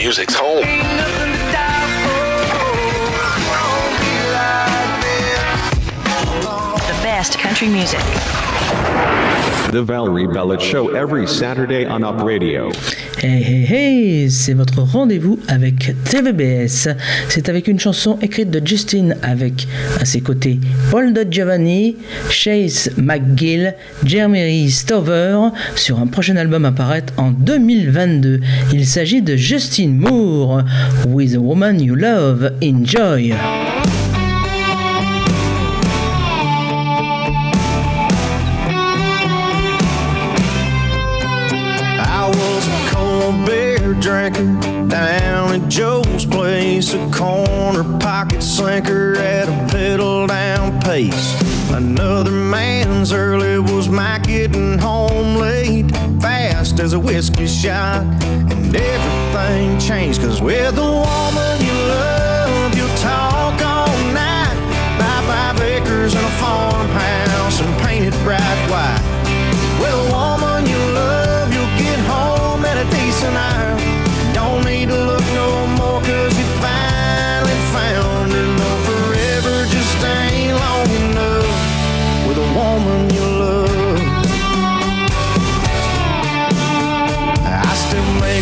music's home. The best country music. The Valerie Bellet Show every Saturday on Up Radio. Hey hey hey, c'est votre rendez-vous avec TVBS. C'est avec une chanson écrite de Justin avec à ses côtés Paul de Giovanni, Chase McGill, Jeremy Stover sur un prochain album à paraître en 2022. Il s'agit de Justin Moore, With a Woman You Love, Enjoy. Drinker down at Joe's place, a corner pocket slinker at a pedal down pace. Another man's early was my getting home late, fast as a whiskey shot, and everything changed. Cause with the woman you love, you'll talk all night. Buy five acres and a farmhouse and paint it bright white. With a woman you love, you'll get home at a decent hour.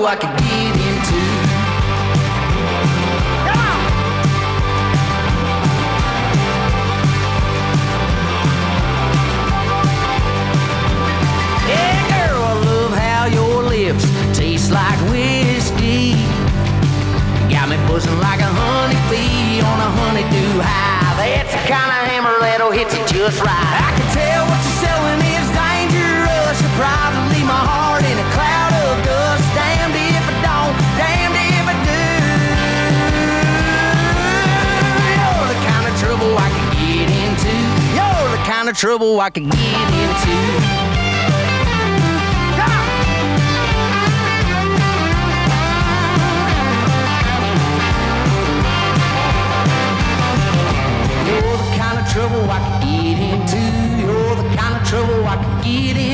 could get into. Yeah, girl, I love how your lips taste like whiskey. Got me buzzing like a honeybee on a honeydew high. That's the kind of hammer that'll hit you just right. I can tell what you're selling is dangerous. You're probably my heart in a of trouble I could get into. You're the kind of trouble I could get into. You're the kind of trouble I could get into.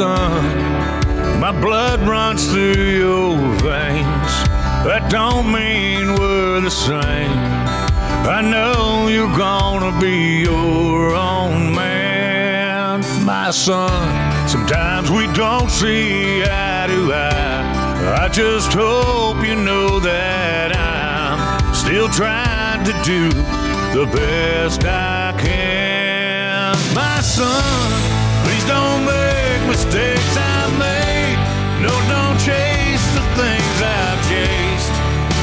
On. My blood runs through your veins. That don't mean we're the same. I know you're gonna be your own man, my son. Sometimes we don't see eye to eye. I just hope you know that I'm still trying to do the best I can, my son. Mistakes I made. No, don't chase the things I've chased.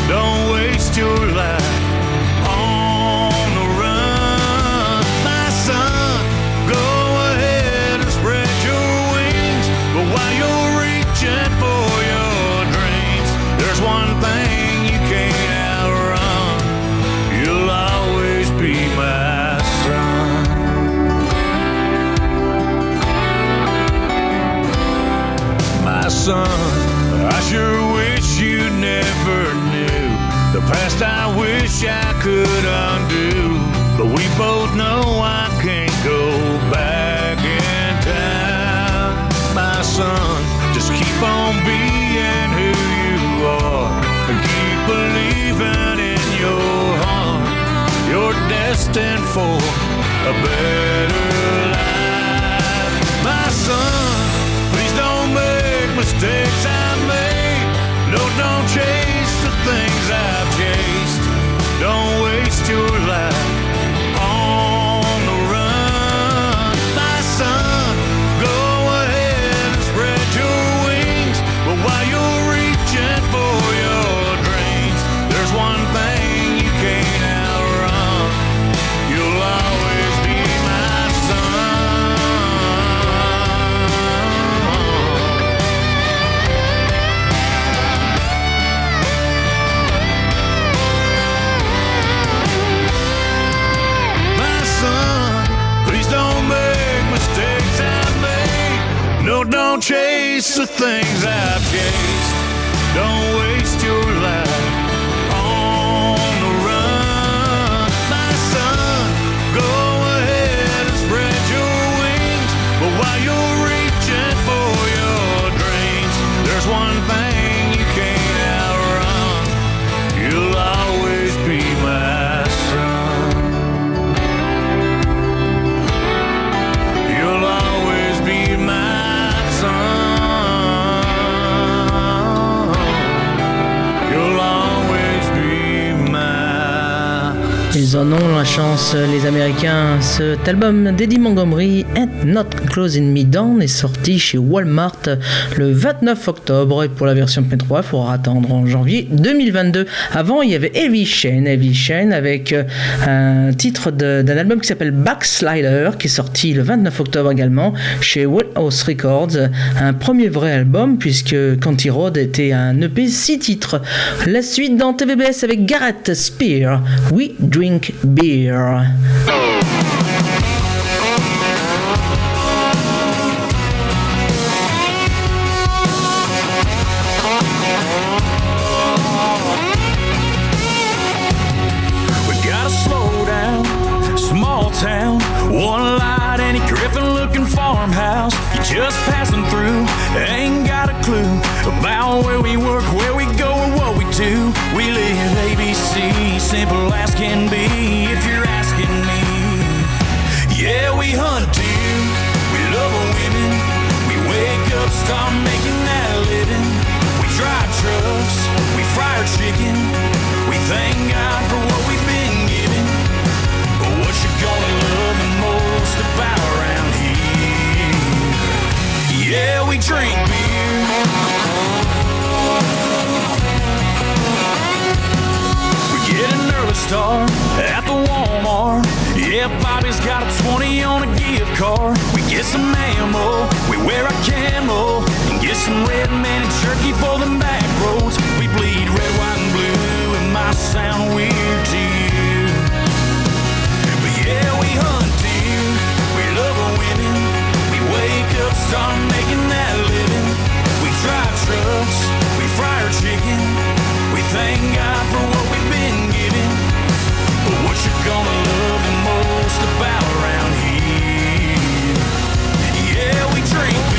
Don't waste your life son. I sure wish you never knew the past. I wish I could undo, but we both know I can't go back in time. My son, just keep on being who you are and keep believing in your heart. You're destined for a better life, my son. Mistakes I made. No, don't chase the things I've chased. Don't waste your life chase chance, les Américains. Cet album d'Eddie Montgomery, Ain't Not Closing Me Down, est sorti chez Walmart le 29 octobre. Et pour la version P3, il faudra attendre en janvier 2022. Avant, il y avait Heavy Shane, Heavy Shane avec euh, un titre d'un album qui s'appelle Backslider, qui est sorti le 29 octobre également chez House Records. Un premier vrai album, puisque Canty Road était un EP 6 titres. La suite dans TVBS avec Garrett Spear, We Drink Beer. We gotta slow down, small town, one light, any Griffin looking farmhouse. You just passing through, ain't got a clue about where we work, where we go, or what we do. We live ABC, simple as can be, chicken, we thank God for what we've been given. But what you gonna love the most about around here? Yeah, we drink beer. We get an early start at the Walmart. Yeah, Bobby's got a 20 on a gift card. We get some ammo, we wear our camo, and get some red man and jerky for the back roads. We bleed red, white, sound weird to you, but yeah, we hunt deer. We love women. We wake up, start making that living. We drive trucks, we fry our chicken. We thank God for what we've been given. But what you gonna love the most about around here? Yeah, we drink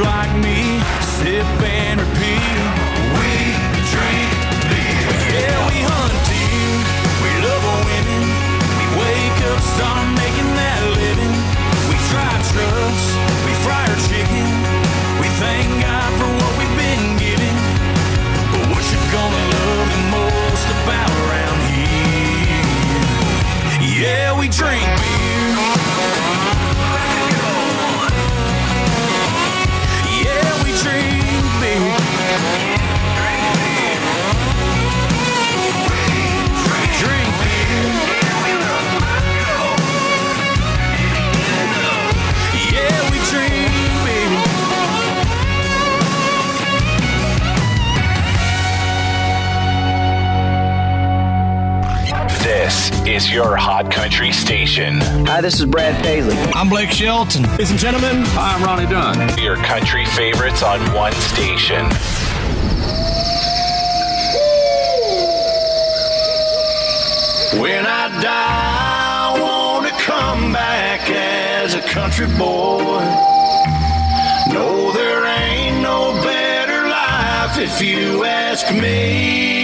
like me, sip and repeat. We drink beer. Yeah, we hunt deer. We love women. We wake up, start making that living. We try trucks. We fry our chicken. We thank God for what we've been given. But what you gonna love the most about around here? Yeah, we drink dreaming This is your hot country station. Hi, this is Brad Paisley. I'm Blake Shelton. Ladies and gentlemen, I'm Ronnie Dunn. Your country favorites on one station. When as a country boy. No, there ain't no better life if you ask me.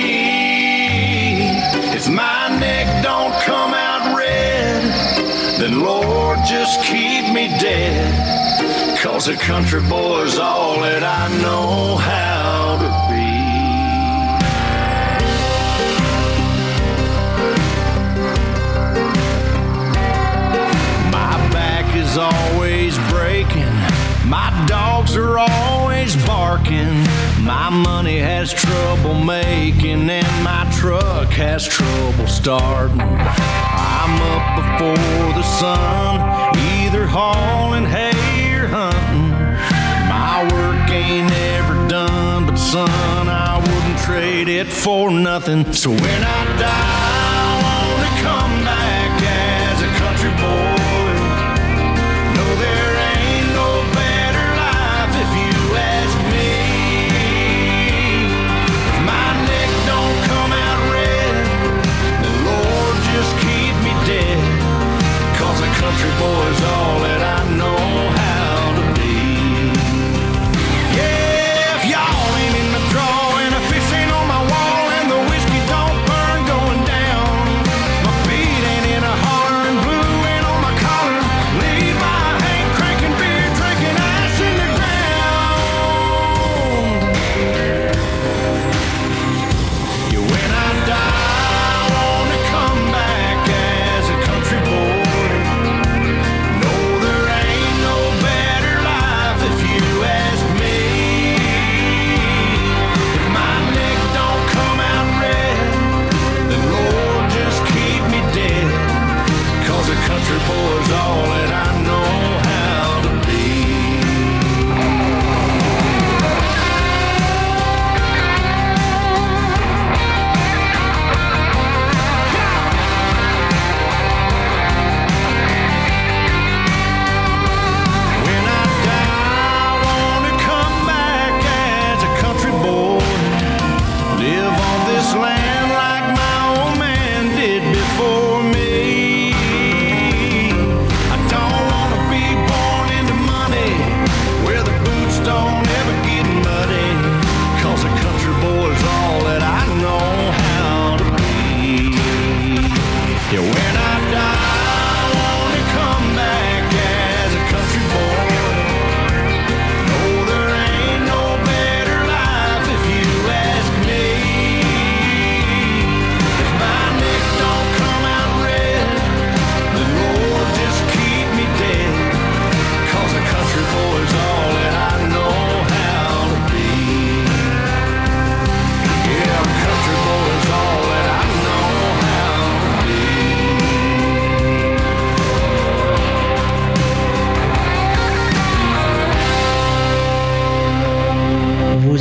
If my neck don't come out red, then Lord, just keep me dead. Cause a country boy's all that I know how to be. My dogs are always barking. My money has trouble making, and my truck has trouble starting. I'm up before the sun, either hauling hay or hunting. My work ain't ever done, but son, I wouldn't trade it for nothing. So when I die, boy's all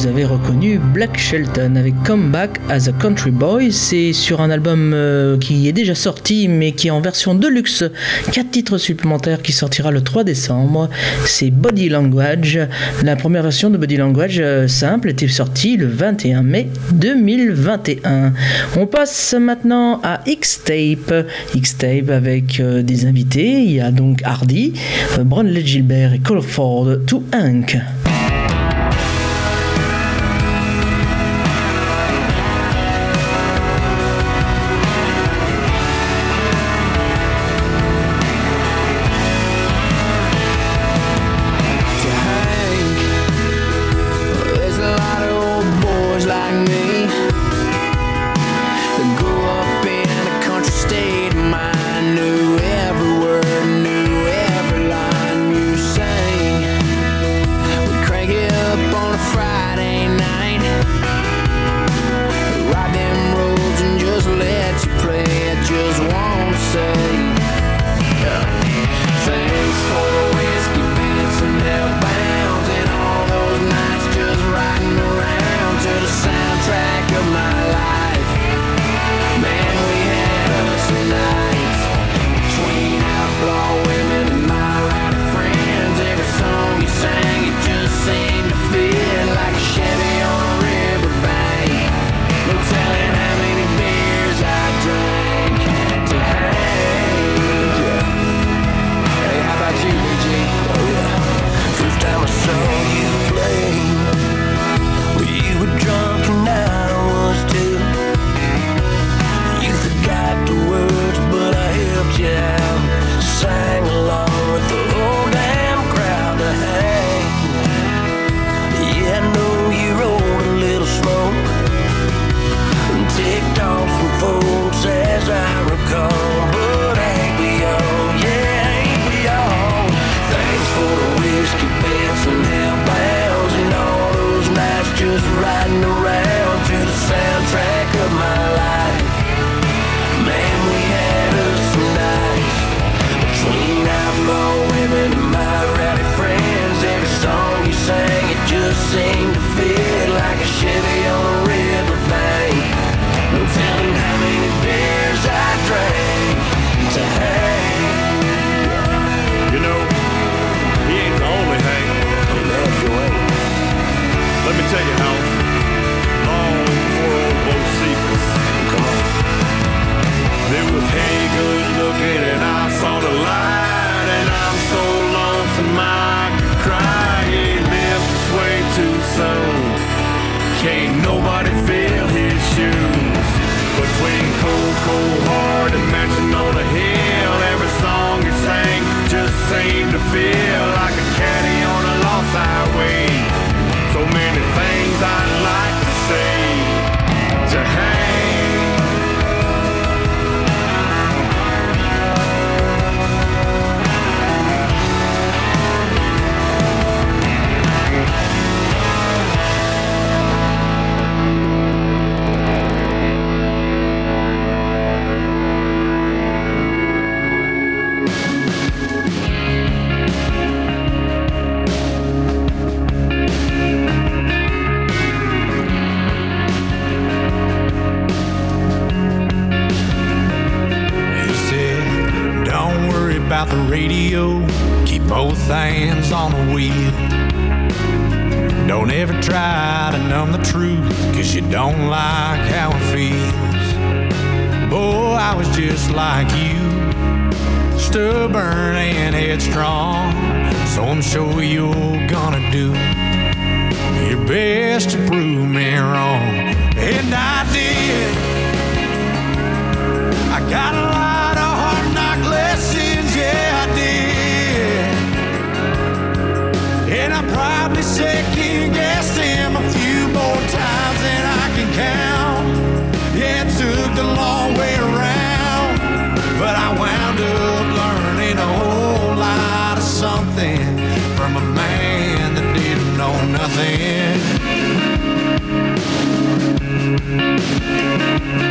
Vous avez reconnu Black Shelton avec Come Back as a Country Boy. C'est sur un album euh, qui est déjà sorti mais qui est en version deluxe. Quatre titres supplémentaires qui sortira le 3 décembre. C'est Body Language. La première version de Body Language euh, simple était sortie le 21 mai 2021. On passe maintenant à X-Tape. X-Tape avec euh, des invités. Il y a donc Hardy, Brownlee Gilbert et Colford to Hank.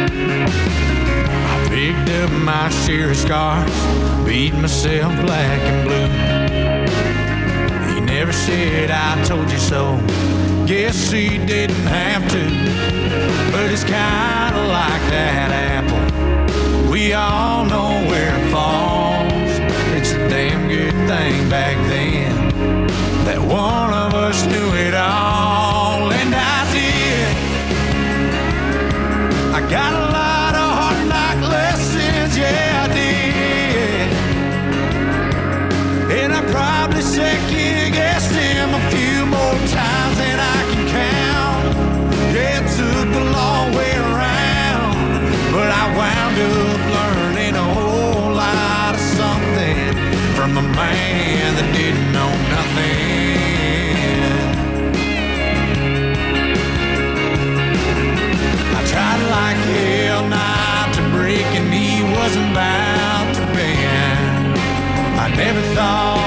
I picked up my share of scars, beat myself black and blue. He never said I told you so. Guess he didn't have to. But it's kinda like that apple. We all know where it falls. It's a damn good thing back then that one of us knew it all. got a Never thought.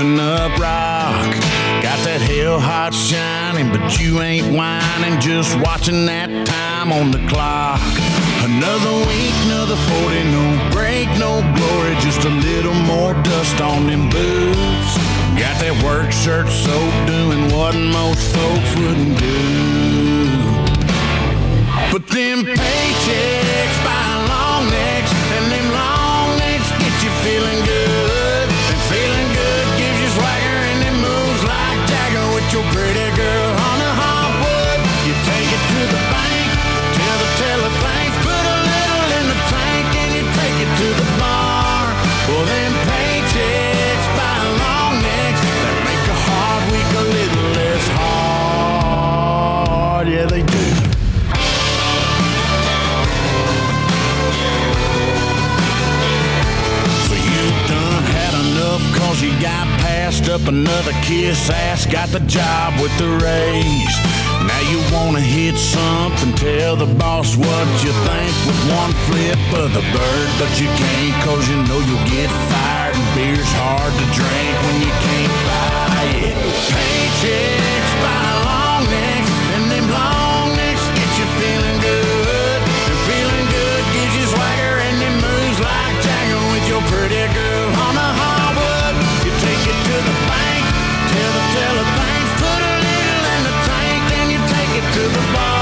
up rock. Got that hell hot shining, but you ain't whining, just watching that time on the clock. Another week, another 40, no break, no glory, just a little more dust on them boots. Got that work shirt soaked, doing what most folks wouldn't do. But them paychecks. She got passed up another kiss ass, got the job with the raise. Now you wanna hit something, tell the boss what you think with one flip of the bird, but you can't cause you know you'll get fired and beer's hard to drink when you can't buy it. Paychecks by long. to the bar.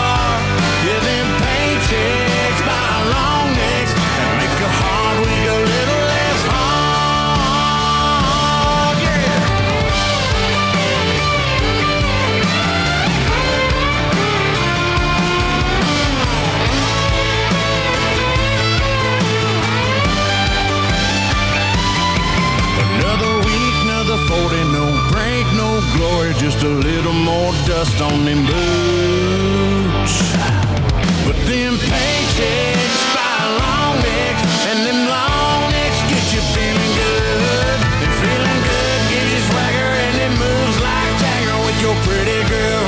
Just a little more dust on them boots. But them paychecks by long necks, and them long necks get you feeling good. And feeling good gives you swagger, and it moves like Jagger with your pretty girl.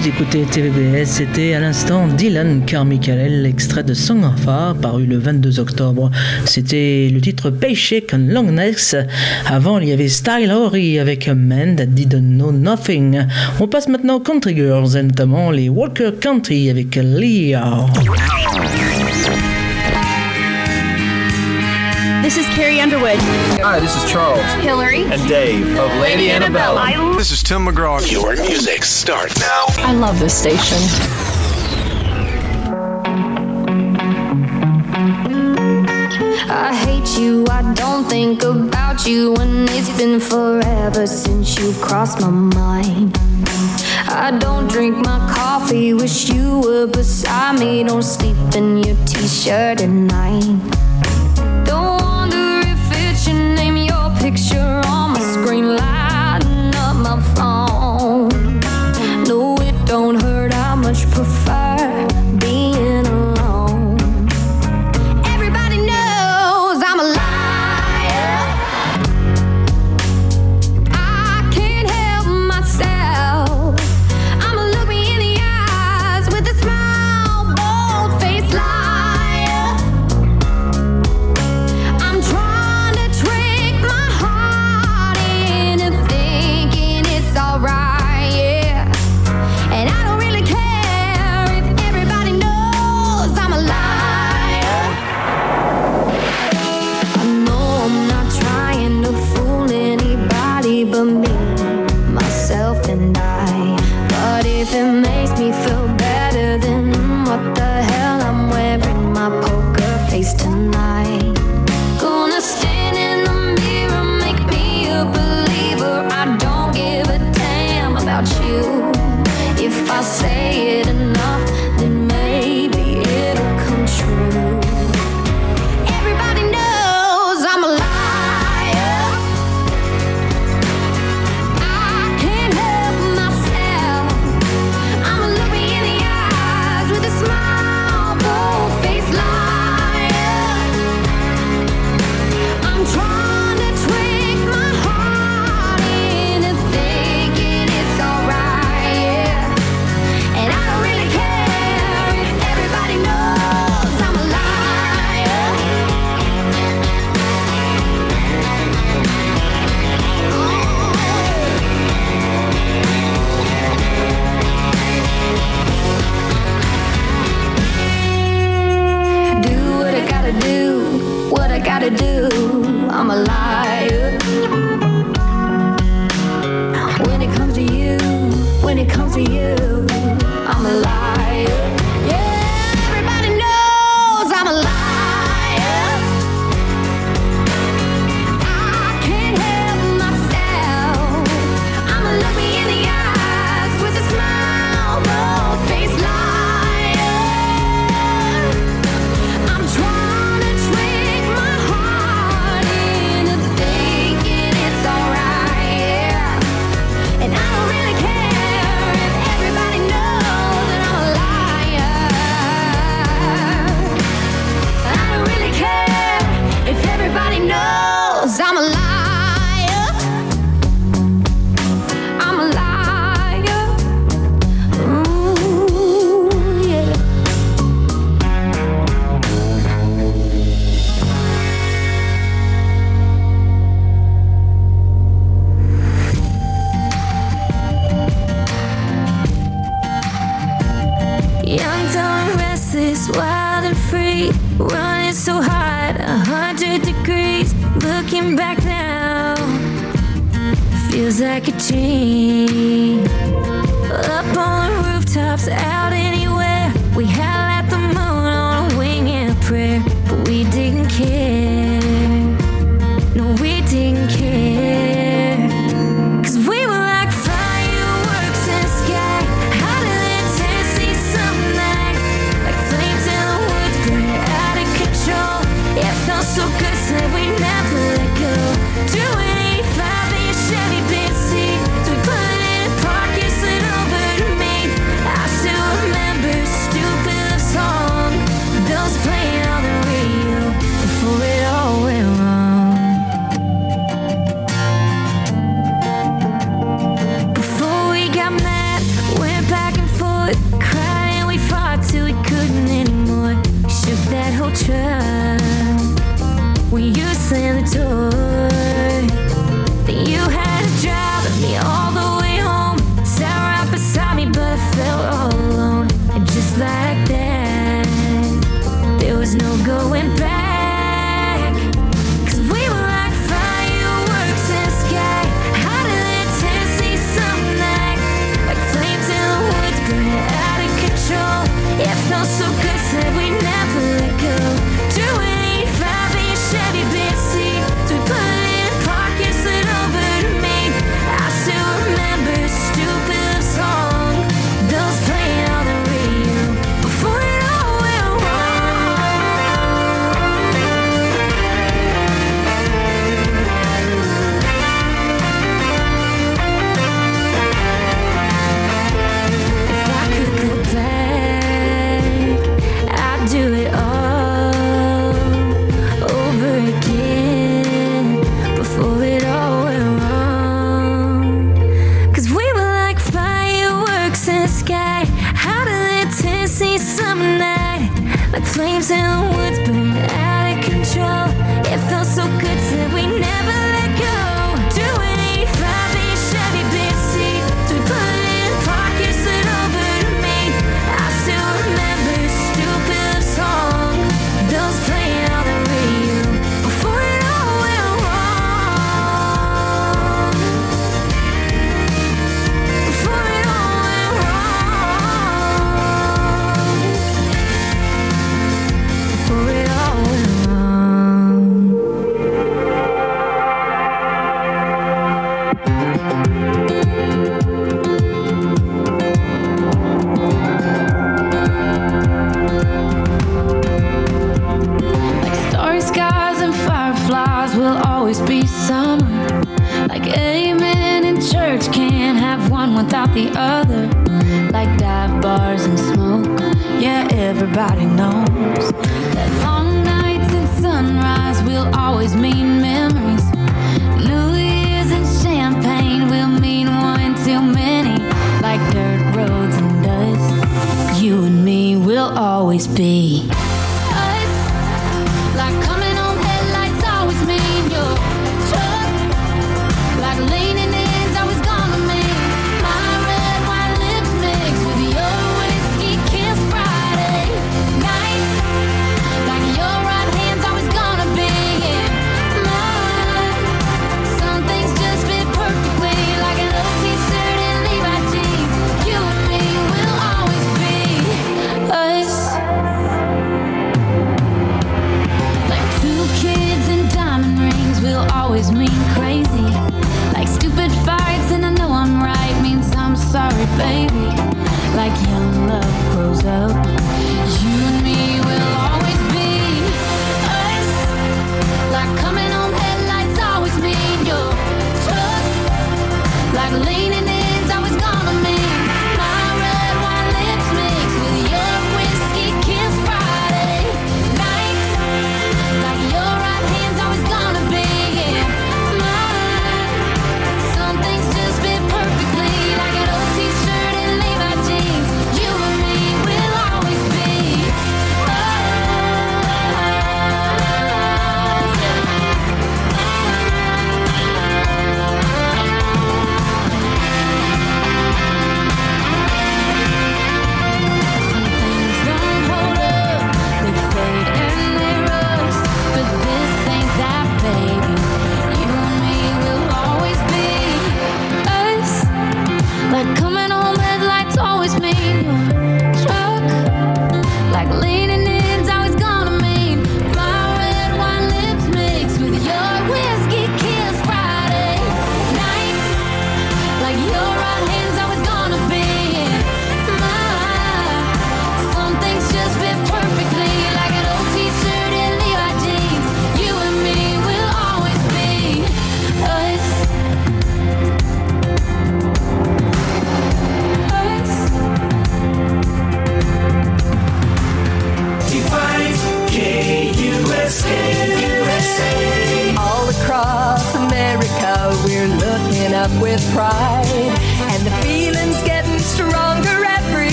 Vous écoutez TVBS, c'était à l'instant Dylan Carmichael, extrait de Song of Art, paru le 22 octobre. C'était le titre Paycheck and Longness. Avant, il y avait Style Horry avec A Man That Didn't Know Nothing. On passe maintenant aux Country Girls, et notamment les Walker Country avec Leah. This is Carrie Underwood. Hi, this is Charles. Hillary. And Dave of Lady, Lady Annabella. Annabella. This is Tim McGraw. Your music starts now. I love this station. I hate you, I don't think about you, and it's been forever since you crossed my mind. I don't drink my coffee, wish you were beside me, don't sleep in your t shirt at night.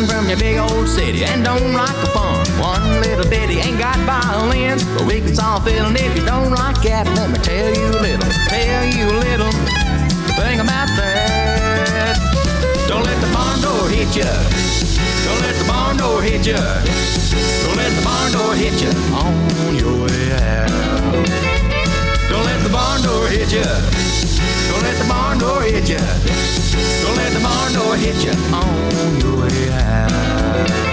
come from your big old city and don't like the fun. One little bitty ain't got violins, but we can solve it. And if you don't like that, let me tell you a little, tell you a little thing about that. Don't let the barn door hit you. Don't let the barn door hit you. Don't let the barn door hit you on your way out. Don't let the barn door hit ya. Don't let the barn door hit ya. Don't let the barn door hit ya on your way out.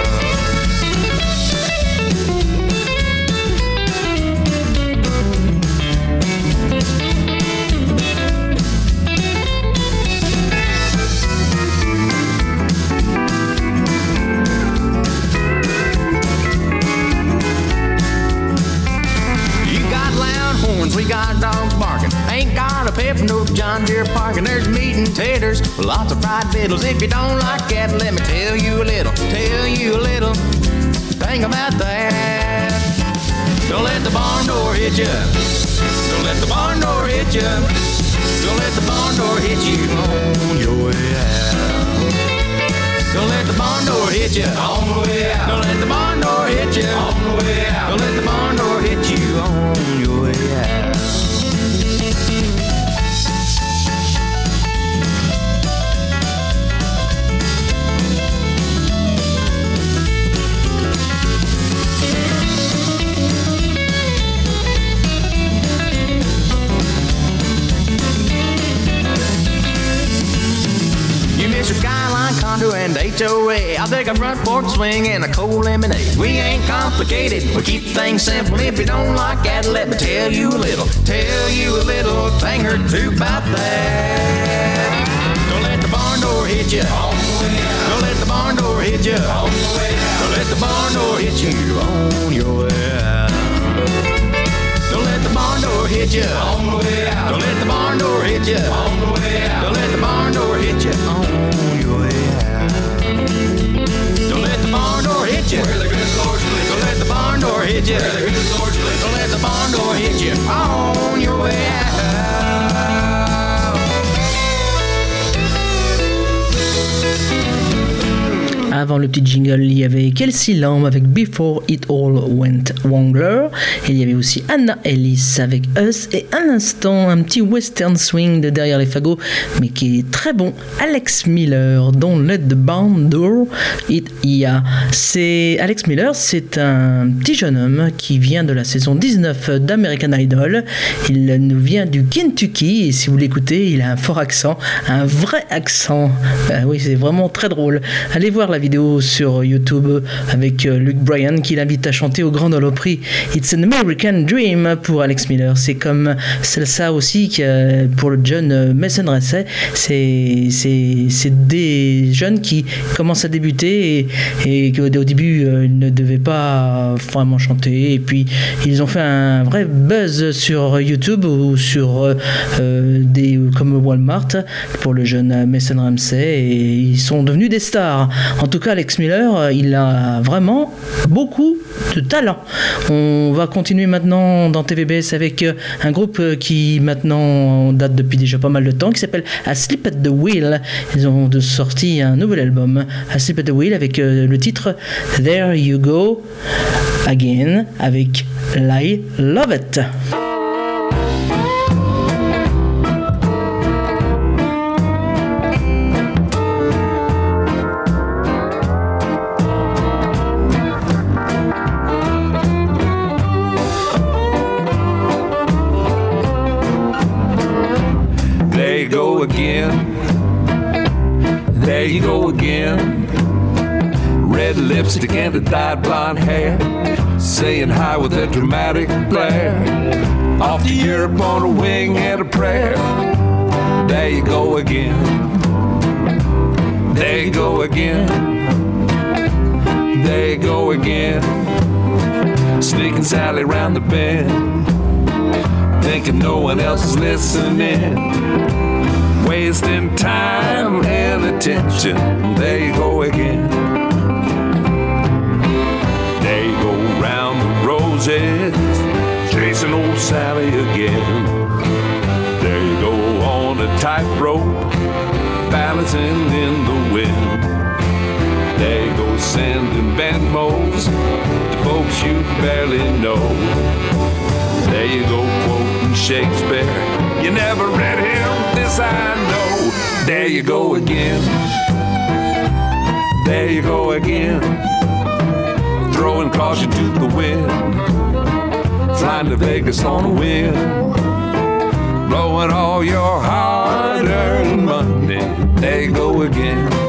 Got dogs barking. Ain't got a pep no John Deere parking. There's meat and taters, lots of fried fiddles. If you don't like that, let me tell you a little, tell you a little thing about that. Don't let the barn door hit ya. Don't let the barn door hit ya. Don't let the barn door hit you on your way out. Don't let the barn door hit ya on the way out. Don't let the barn door hit ya on the way out. Don't let the barn door hit you on your way out. Skyline condo and HOA. I'll take a front porch swing and a cold lemonade. We ain't complicated, we keep things simple. If you don't like that, let me tell you a little, tell you a little thing or two about that. Don't let the barn door hit you. Don't let the barn door hit you. Don't let the barn door hit you on your way out. Don't let the barn door hit you. on the way out. Don't let the barn door hit you. on the way out. Don't let the barn door hit you on your way you. Don't let the barn door hit you on your way out. Avant le petit jingle, il y avait Kelsey Lamb avec Before It All Went Wrangler. Et il y avait aussi Anna Ellis avec Us. Et un instant, un petit western swing de derrière les fagots, mais qui est très bon. Alex Miller, dont Let the Barn Door It Ya. C'est Alex Miller, c'est un petit jeune homme qui vient de la saison 19 d'American Idol. Il nous vient du Kentucky et si vous l'écoutez, il a un fort accent, un vrai accent. Ah oui, c'est vraiment très drôle. Allez voir la vidéo sur YouTube avec euh, Luke Bryan qui l'invite à chanter au Grand Ole Opry. It's an American Dream pour Alex Miller. C'est comme c'est ça aussi que pour le jeune euh, Mason Ressay, c'est des jeunes qui commencent à débuter et, et au début euh, ils ne devaient pas vraiment chanter et puis ils ont fait un vrai buzz sur YouTube ou sur euh, euh, des comme Walmart pour le jeune Mason Ramsey et ils sont devenus des stars. En tout cas, Alex Miller, euh, il a vraiment beaucoup de talent. On va continuer maintenant dans TVBS avec euh, un groupe euh, qui maintenant date depuis déjà pas mal de temps, qui s'appelle Asleep at the Wheel. Ils ont sorti un nouvel album, Asleep at the Wheel, avec le titre There You Go Again, avec I Love It. Red lipstick and a dyed blonde hair. Saying hi with a dramatic glare. Off to Europe on a wing and a prayer. There you go again. There you go again. There you go again. Sneaking Sally round the bend thinking no one else is listening. Wasting time and attention. There you go again. Sally again. There you go on a tightrope, balancing in the wind. There you go sending Venmos to folks you barely know. There you go, quoting Shakespeare. You never read him, this I know. There you go again. There you go again. Throwing caution to the wind. Flying to Vegas on a whim. Blowing all your hard earned money. There you go again.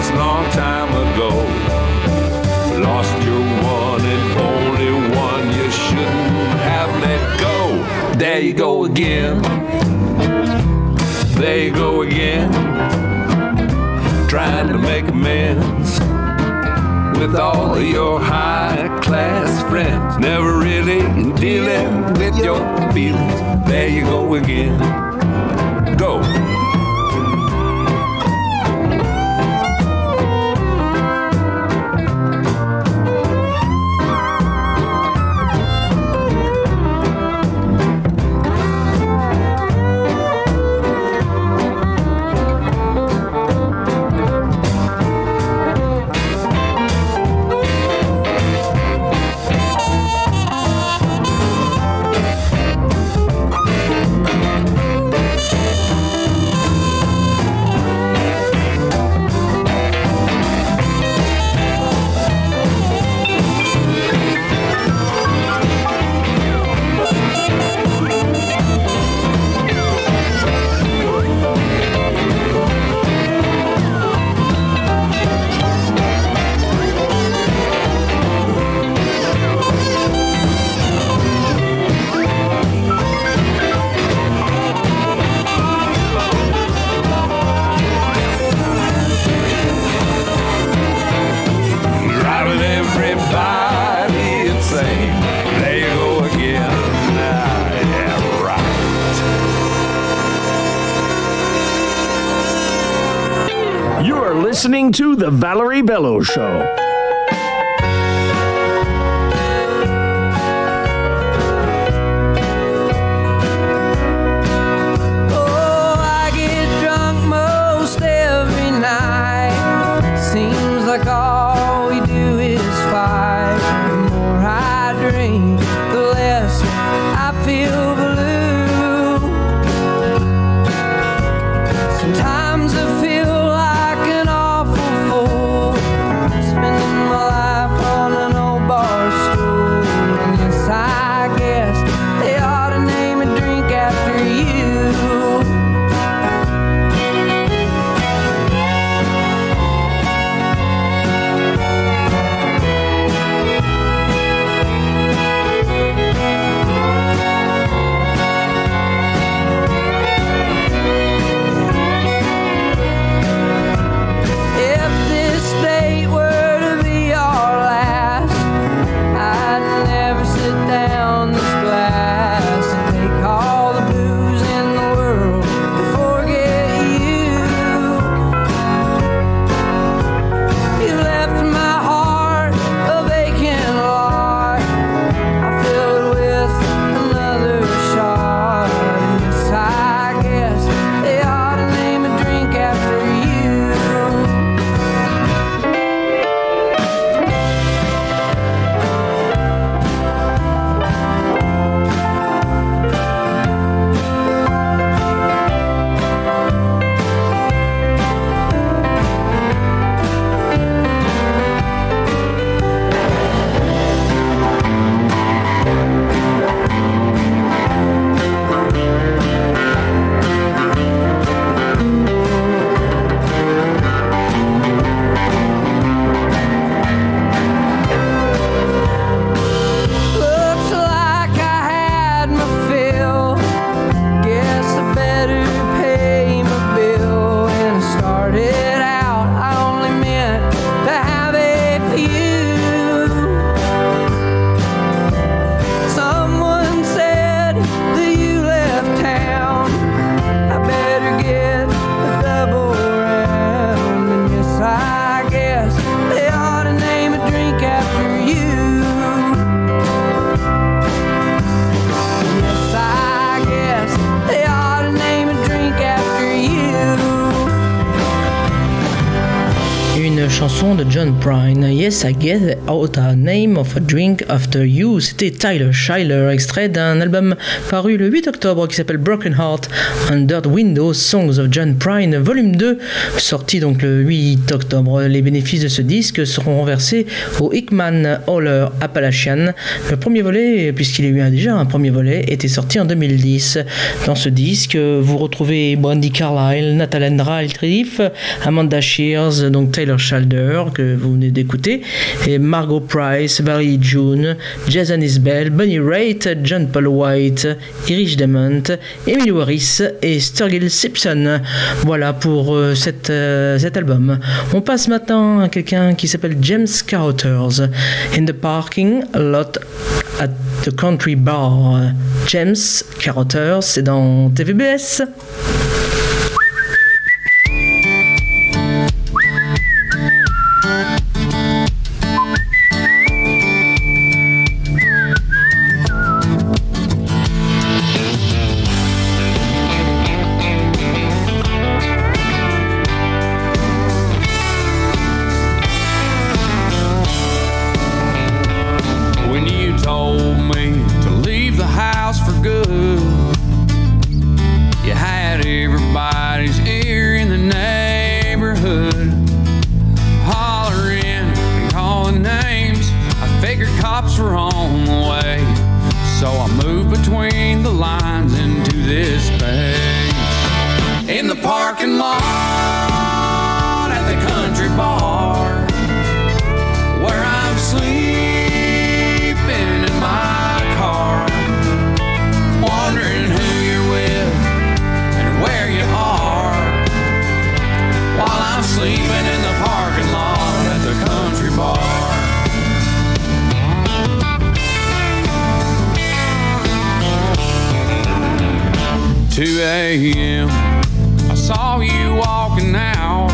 Lost long time ago. Lost your one and only one you shouldn't have let go. There you go again. There you go again trying to make amends with all your high class friends. Never really dealing with your feelings. There you go again. Go. Bello Show. I get out C'était Tyler Schuyler, extrait d'un album paru le 8 octobre qui s'appelle Broken Heart Under the Windows Songs of John Prine, volume 2, sorti donc le 8 octobre. Les bénéfices de ce disque seront renversés au Hickman Holler Appalachian. Le premier volet, puisqu'il y a eu déjà un premier volet, était sorti en 2010. Dans ce disque, vous retrouvez Brandy Carlile, Nathalie Ralph, Amanda Shears, donc Taylor Shalder que vous venez d'écouter, et Margot Price, Valerie June, Jason Isbell, Bunny Raitt, John Paul White, Irish Demont, Emily Harris et Sturgill Simpson. Voilà pour euh, euh, cet album. On passe maintenant à quelqu'un qui s'appelle James Carothers. In the parking lot at the country bar. James Carothers, c'est dans TVBS. 2 a.m. I saw you walking out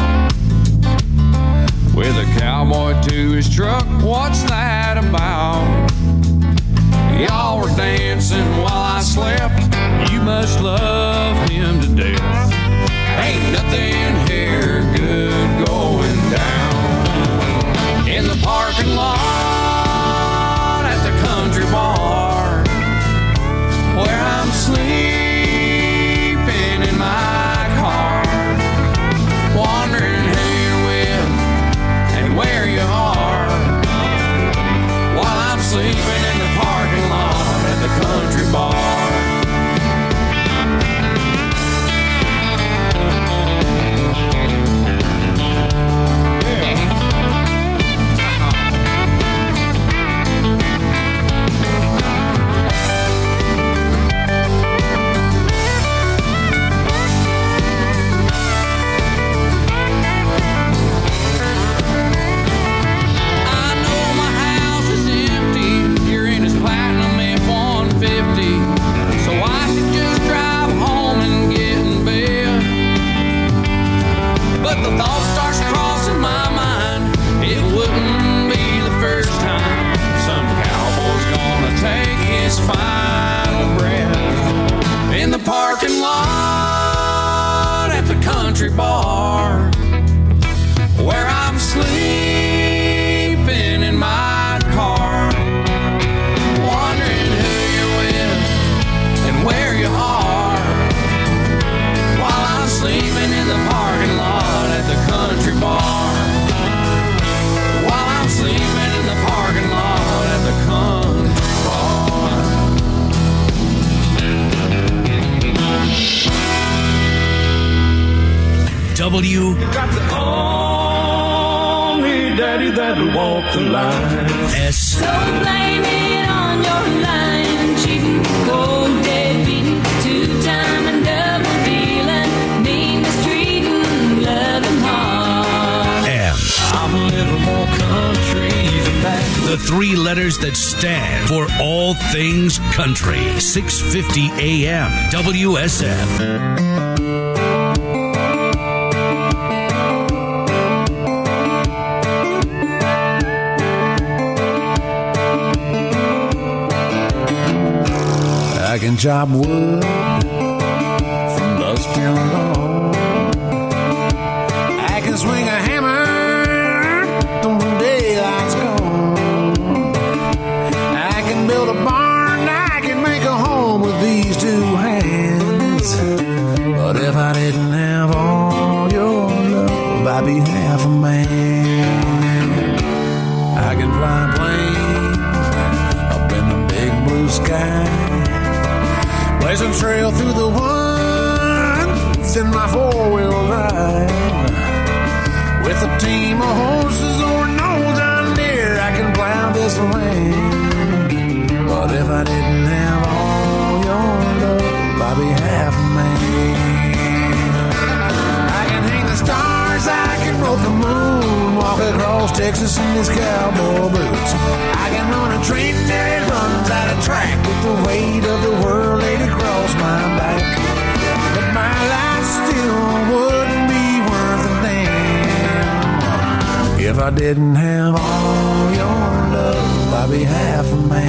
with a cowboy to his truck. What's that about? Y'all were dancing while I slept. You must love him to death. Ain't nothing country bar line. S Don't blame it on your lying, cheating, cold, dead beating, two-time and double dealing, mean mistreating, loving hard. M. I'm a little more country than that. The three letters that stand for all things country. 650 AM WSM. I can blazing trail through the woods in my four wheel drive. With a team of horses or no John Deere, I can plow this land. But if I didn't have all your love by behalf of man, I can hang the stars, I can rope the moon, walk across Texas in these cowboy boots. I can run a train that I didn't have all your love I'd be half of man.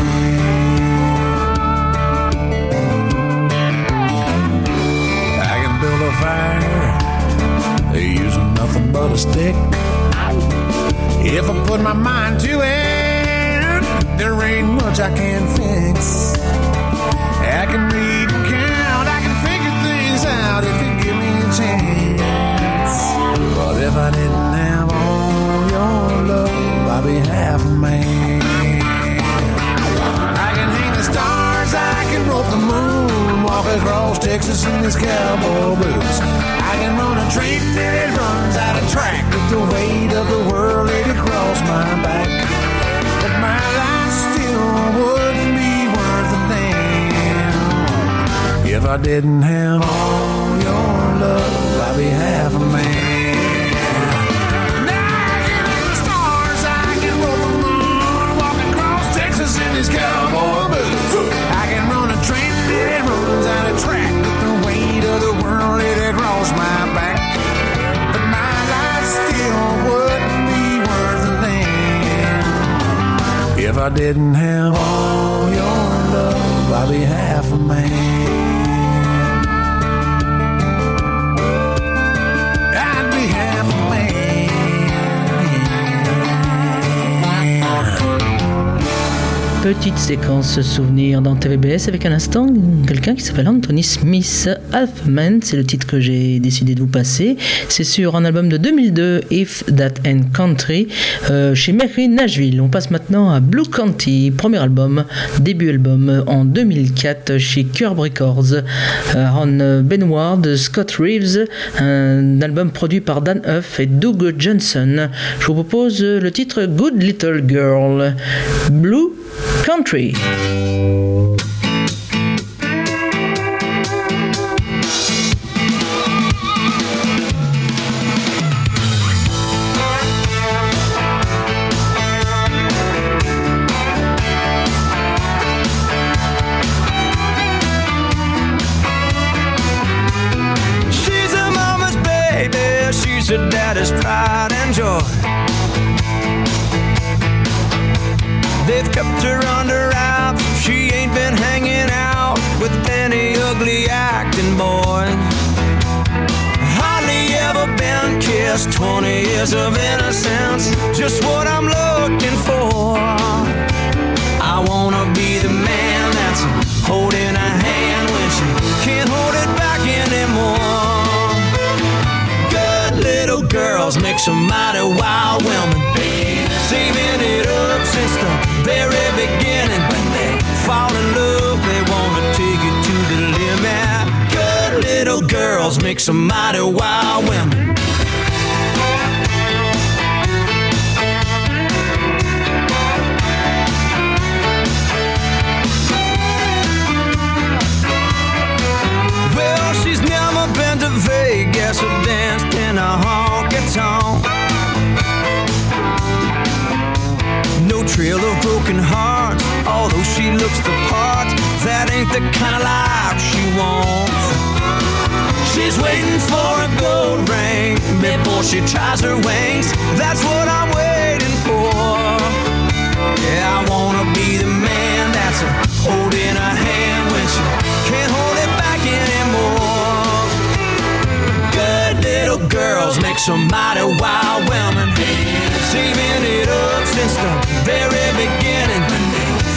I can build a fire using nothing but a stick. If I put my mind to it, there ain't much I can't fix. I can read and count, I can figure things out if you give me a chance. But if I didn't your love by behalf of man, I can hang the stars, I can rope the moon, walk across Texas in these cowboy boots. I can run a train that it runs out of track with the weight of the world laid across my back. But my life still wouldn't be worth a damn if I didn't have all your love by behalf of man. These cowboy boots. I can run a train that runs out of track with the weight of the world laid across my back. But my life still wouldn't be worth a damn if I didn't have all your love by half of man. Petite séquence souvenir dans TVBS avec un instant quelqu'un qui s'appelle Anthony Smith. Halfman, c'est le titre que j'ai décidé de vous passer. C'est sur un album de 2002, If That and Country, euh, chez Mercury Nashville. On passe maintenant Blue County, premier album, début album en 2004 chez Curb Records. Aaron Benward, Scott Reeves, un album produit par Dan Huff et Doug Johnson. Je vous propose le titre Good Little Girl. Blue Country. Her daddy's pride and joy. They've kept her under wraps, she ain't been hanging out with any ugly acting boys. Hardly ever been kissed, 20 years of innocence, just what I'm looking for. I wanna be the man that's holding a hand when she can't hold it back anymore. Little girls make some mighty wild women. Saving it up since the very beginning. When they fall in love, they wanna take it to the limit. Good little girls make some mighty wild women. Honky tonk. No trail of broken hearts, although she looks the part. That ain't the kind of life she wants. She's waiting for a gold ring before she tries her wings. That's what I'm waiting for. Yeah, I girls make some mighty wild women. Saving it up since the very beginning.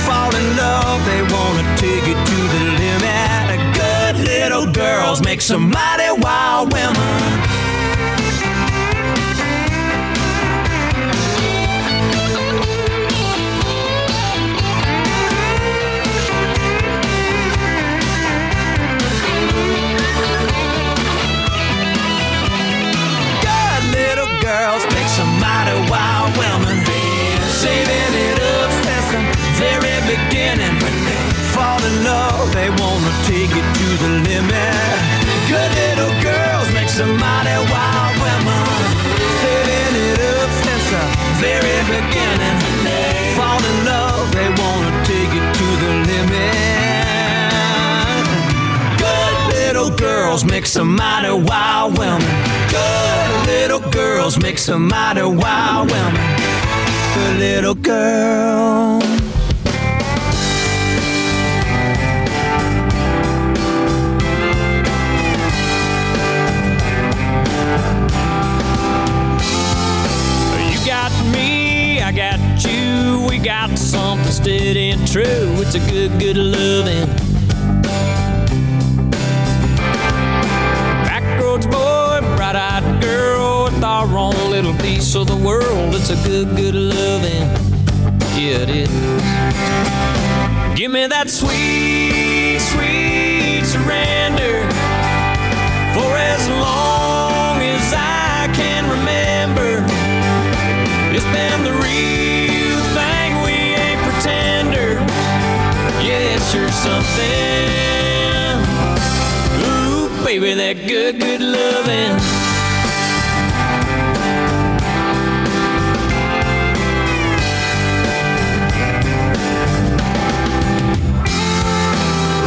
Fall in love, they wanna take it to the limit. Good little girls make some mighty wild women. They wanna take it to the limit. Good little girls make some mighty wild women. Setting it up since the very beginning. Fall in love, they wanna take it to the limit. Good little girls make some mighty wild women. Good little girls make some mighty wild women. Good little girl. Something ain't true. It's a good, good loving. Backroads boy, bright eyed girl, with our own little piece of the world. It's a good, good loving. Yeah, it is. Give me that sweet, sweet surrender for as long something. Ooh, baby, that good, good loving.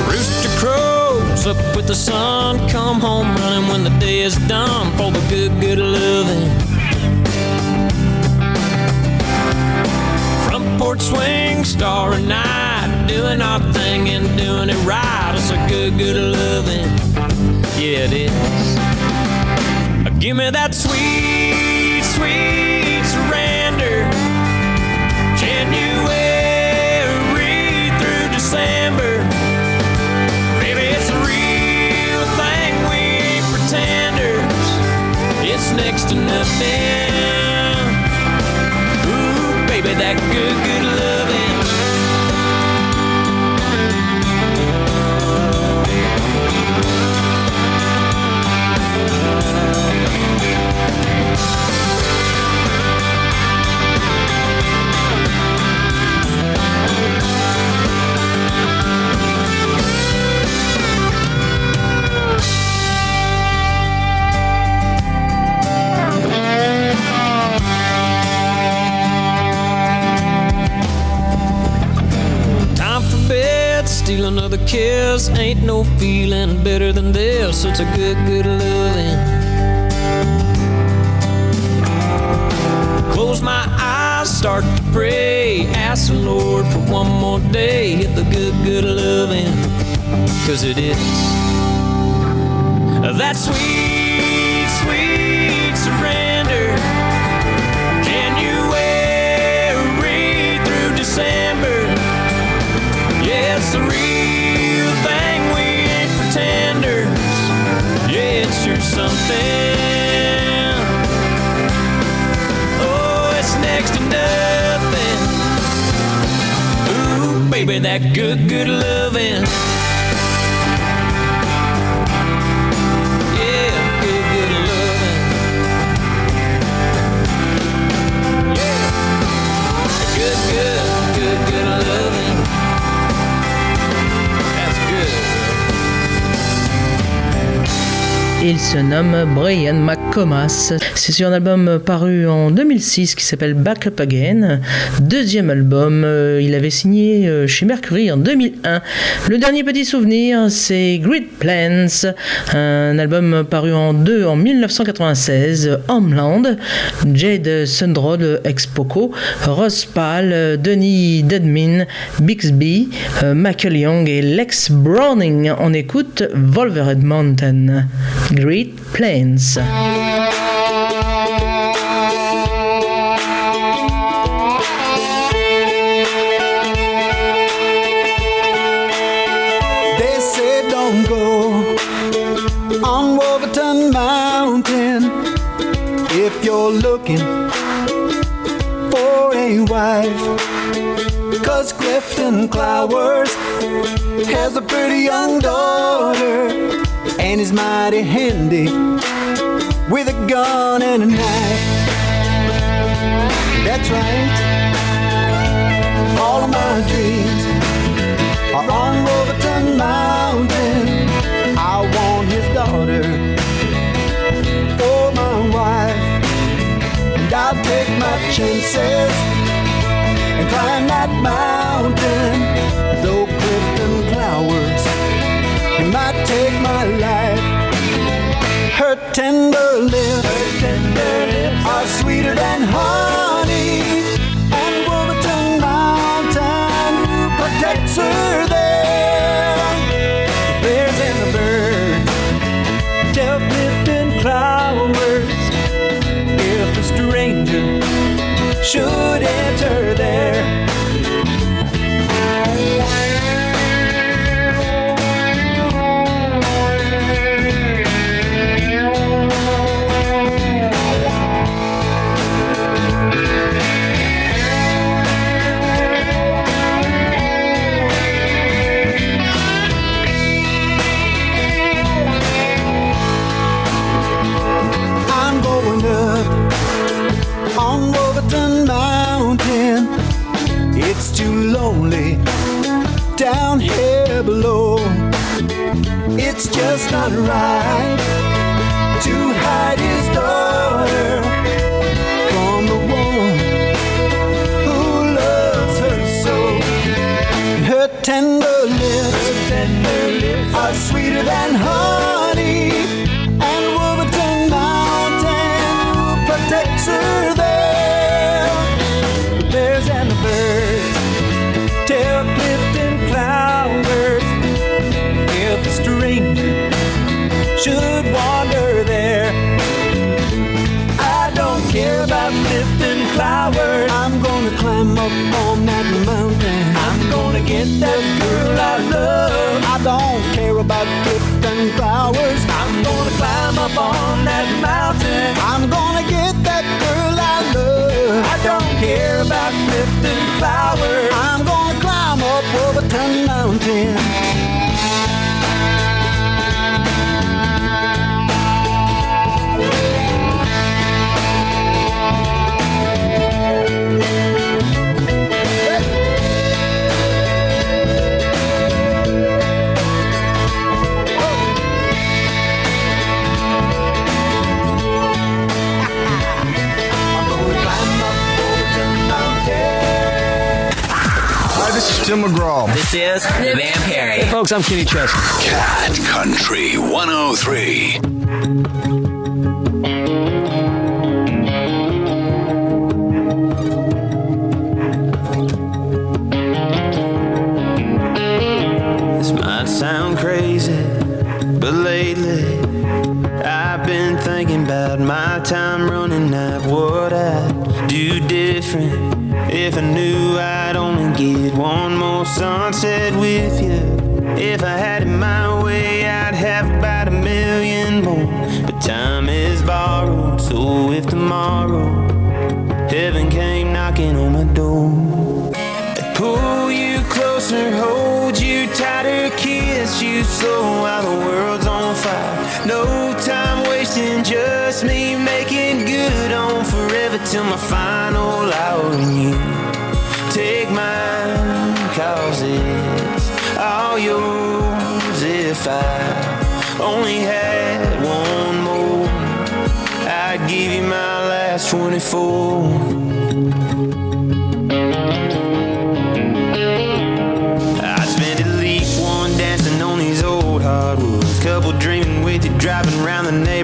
Rooster crows up with the sun, come home running when the day is done for the good, good loving. Front porch swing, starry night, doing our thing and doing it right. It's a good, good loving. Yeah, it is. Give me that sweet, sweet surrender. January through December. Baby, it's a real thing, we pretenders. It's next to nothing. Ooh, baby, that good, good loving. Steal another kiss. Ain't no feeling better than this. It's a good, good loving. Close my eyes, start to pray. Ask the Lord for one more day. Hit the good, good loving. Cause it is that sweet, that good, good loving. Se nomme Brian McComas. C'est sur un album paru en 2006 qui s'appelle Back Up Again. Deuxième album, euh, il avait signé euh, chez Mercury en 2001. Le dernier petit souvenir, c'est Great Plans, un album paru en deux en 1996. Homeland, Jade Sundrod ex Poco, Ross Pal, Denis Dedmin, Bixby, euh, Michael Young et Lex Browning. On écoute Wolverine Mountain. Great Plains. They say don't go on Wolverton Mountain if you're looking for a wife. Cause Clifton Clowers has a pretty young daughter and he's mighty handy with a gun and a knife. That's right, all of my dreams are on Wolverton Mountain. I want his daughter for my wife, and I'll take my chances and climb that mountain. Take my life. Her tender lips, Her tender lips are sweeter than honey. And Wolverton Mountain protects her there. The bears and the birds tell Clifton Clowers if a stranger should enter not right to hide his daughter from the one who loves her so. Her tender lips, tender lips are sweeter than honey. Clifton Clowers. I'm gonna climb up on that mountain. I'm gonna get that girl I love. I don't care about Clifton Clowers. I'm gonna climb up Wolverton Mountain. Hi, this is Tim McGraw. This is Van Perry. Hey, folks, I'm Kenny Chesney. Cat Country 103. Sunset with you. If I had it my way, I'd have about a million more. But time is borrowed, so if tomorrow heaven came knocking on my door. I'd pull you closer, hold you tighter, kiss you slow while the world's on fire. No time wasting, just me making good on forever till my final hour. And you take mine, if I only had one more. I'd give you my last 24. I spent at least one dancing on these old hardwoods. Couple dreaming with you, driving around the neighborhood.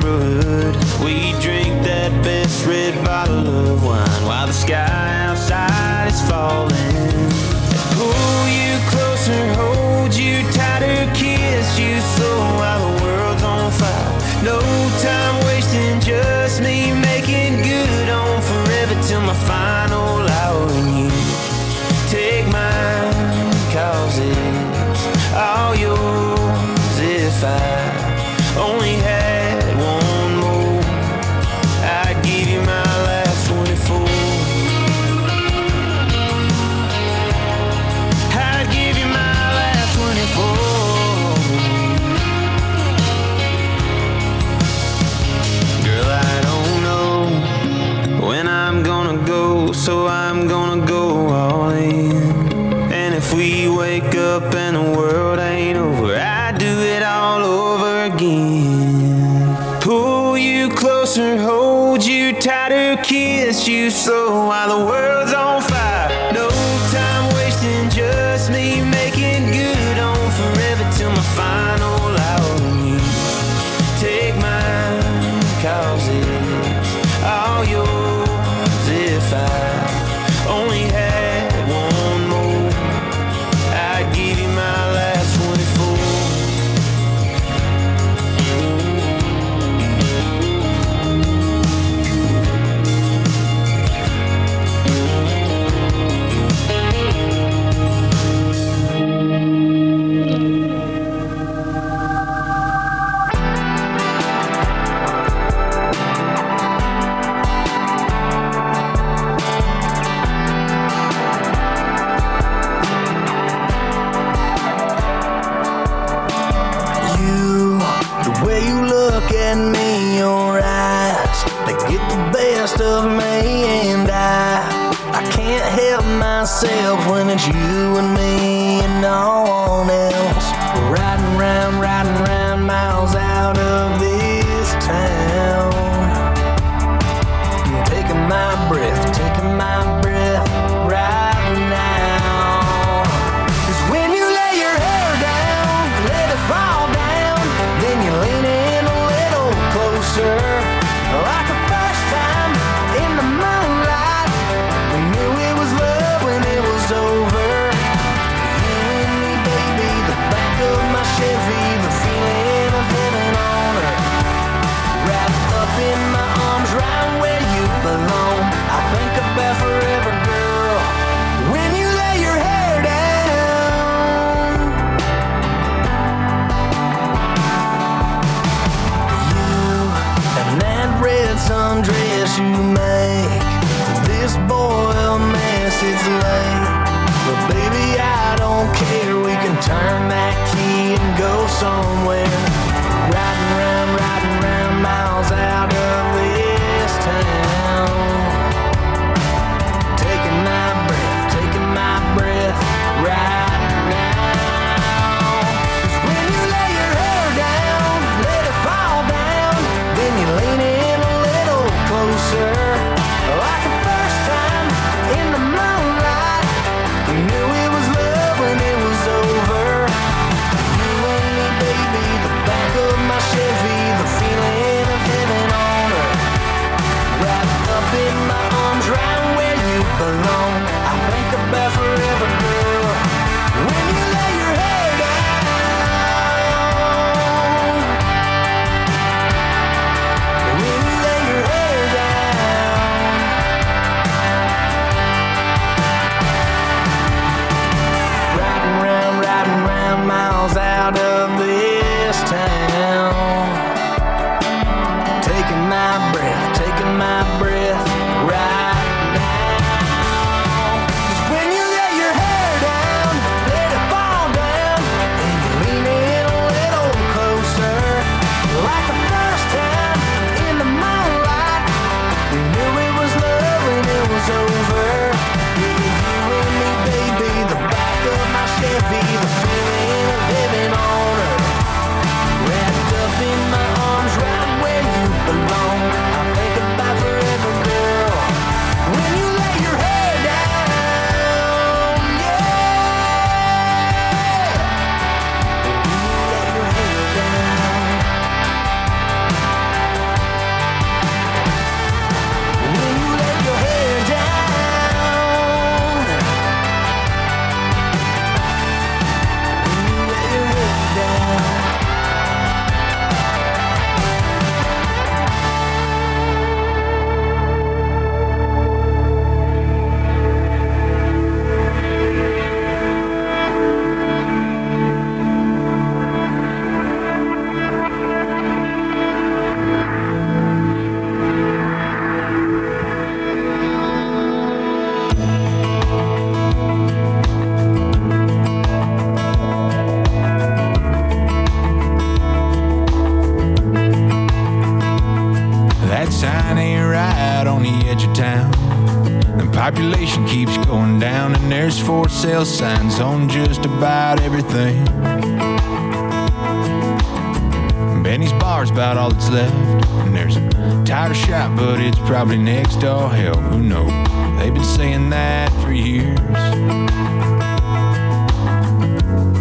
Sale signs on just about everything. Benny's bar's about all that's left. And there's a tire shop, but it's probably next all hell. Who knows? They've been saying that for years.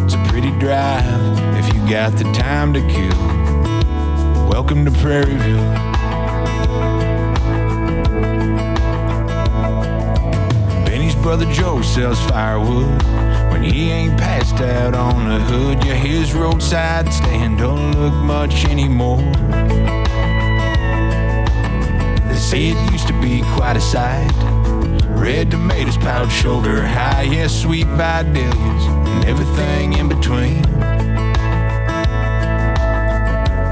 It's a pretty drive if you got the time to kill. Welcome to Prairieville. Brother Joe sells firewood. When he ain't passed out on the hood, yeah, his roadside stand don't look much anymore. They say it used to be quite a sight. Red tomatoes piled shoulder high, yeah, sweet vidalias and everything in between.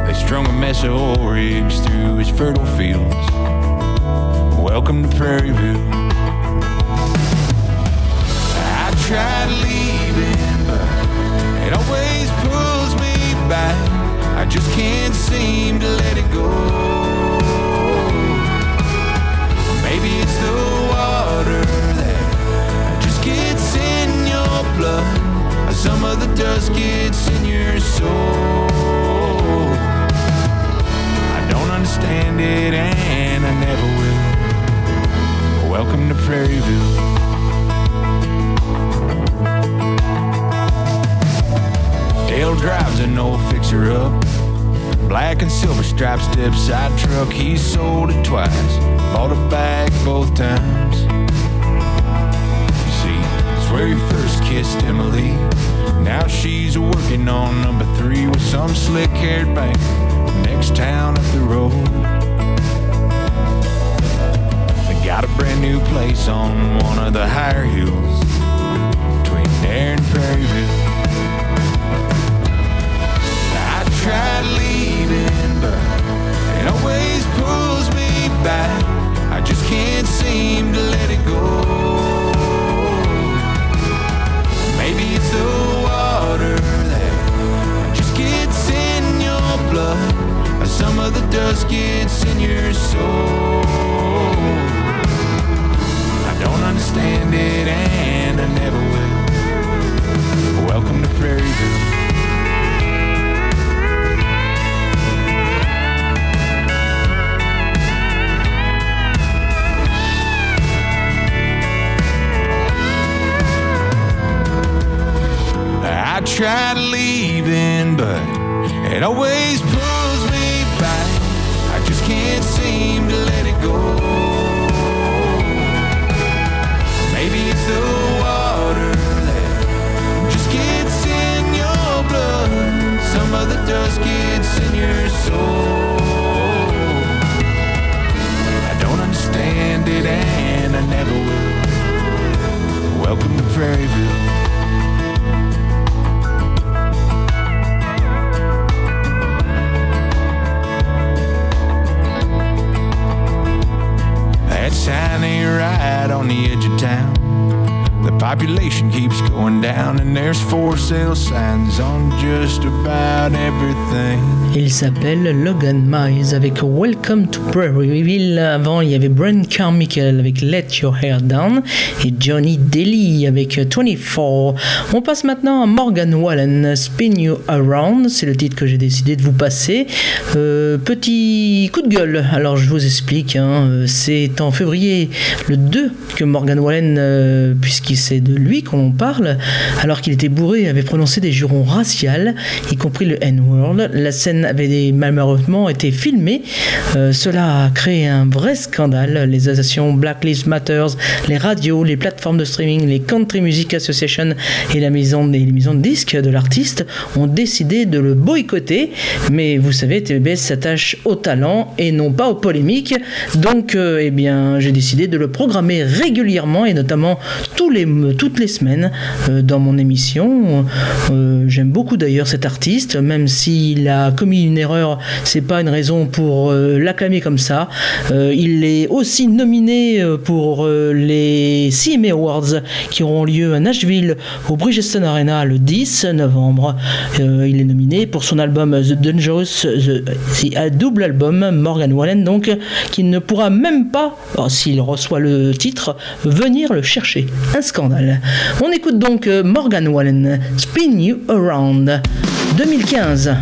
They strung a mess of oryx through his fertile fields. Welcome to Prairieville. I tried leaving, but it always pulls me back. I just can't seem to let it go. Maybe it's the water that just gets in your blood. Or some of the dust gets in your soul. I don't understand it and I never will. Welcome to Prairieville. Dale drives an old fixer up. Black and silver striped step side truck. He sold it twice. Bought it back both times. See, it's where he first kissed Emily. Now she's working on number three with some slick haired bank. Next town up the road. They got a brand new place on one of the higher hills between there and Prairieville. Tried leaving, but it always pulls me back. I just can't seem to let it go. Maybe it's the water that just gets in your blood, or some of the dust gets in your soul. I don't understand it, and I never will. Welcome to Prairieville. Tried leaving, but it always pulls me back. I just can't seem to let it go. Maybe it's the water that just gets in your blood. Some of the dust gets in your soul. I don't understand it, and I never will. Welcome to Prairieville. Ain't right on the edge of town. The population keeps going down, and there's for sale signs on just about everything. Il s'appelle Logan Mize avec Welcome to Prairieville. Avant, il y avait Brent Carmichael avec Let Your Hair Down et Johnny Daly avec 24. On passe maintenant à Morgan Wallen, Spin You Around. C'est le titre que j'ai décidé de vous passer. Euh, petit coup de gueule. Alors, je vous explique. hein. Euh, C'est en février le 2 que Morgan Wallen, euh, puisqu'il c'est de lui qu'on parle, alors qu'il était bourré et avait prononcé des jurons raciales, y compris le N-word. La scène avait malheureusement été filmée. Euh, cela a créé un vrai scandale. Les associations Black Lives Matter, les radios, les plateformes de streaming, les Country Music Association et la maison, les maisons de disques de l'artiste ont décidé de le boycotter. Mais vous savez, TBS s'attache au talent et non pas aux polémiques. Donc, euh, eh bien, j'ai décidé de le programmer régulièrement et notamment tous les, toutes les semaines euh, dans mon émission. Euh, J'aime beaucoup d'ailleurs cet artiste, même s'il a commis une erreur, c'est pas une raison pour euh, l'acclamer comme ça. Euh, il est aussi nominé euh, pour euh, les CMA Awards qui auront lieu à Nashville au Bridgestone Arena le 10 novembre. Euh, il est nominé pour son album The Dangerous, The, the double album Morgan Wallen, donc qui ne pourra même pas, oh, s'il reçoit le titre, venir le chercher. Un scandale. On écoute donc euh, Morgan Wallen, Spin You Around, 2015.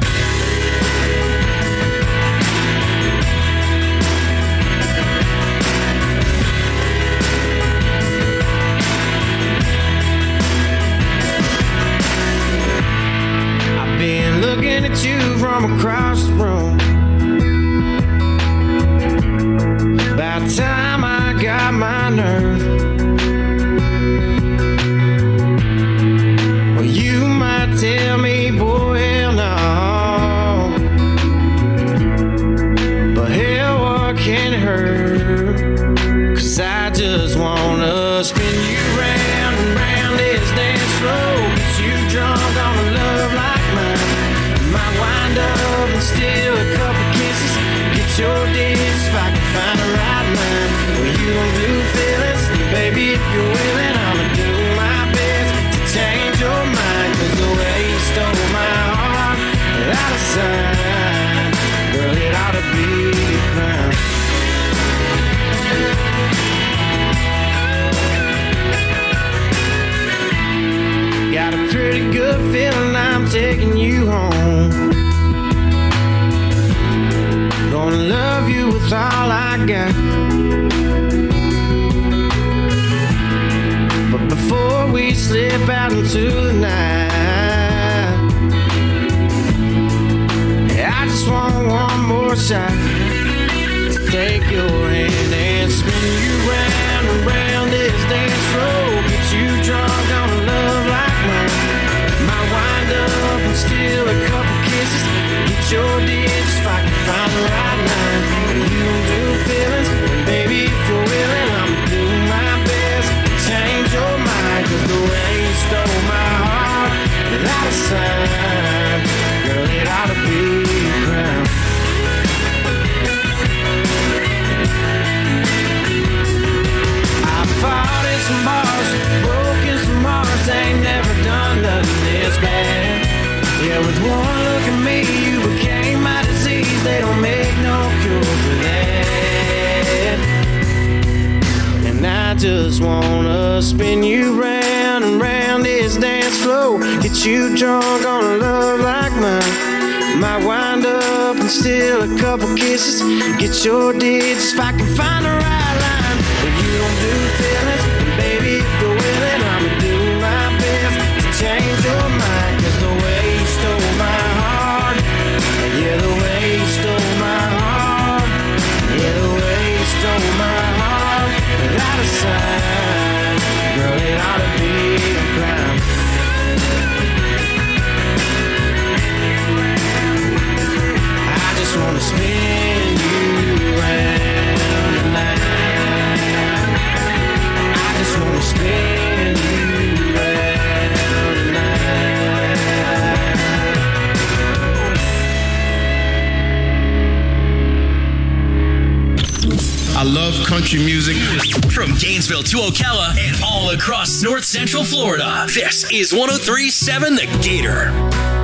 From Gainesville to Ocala and all across north central Florida, this is 1037 The Gator.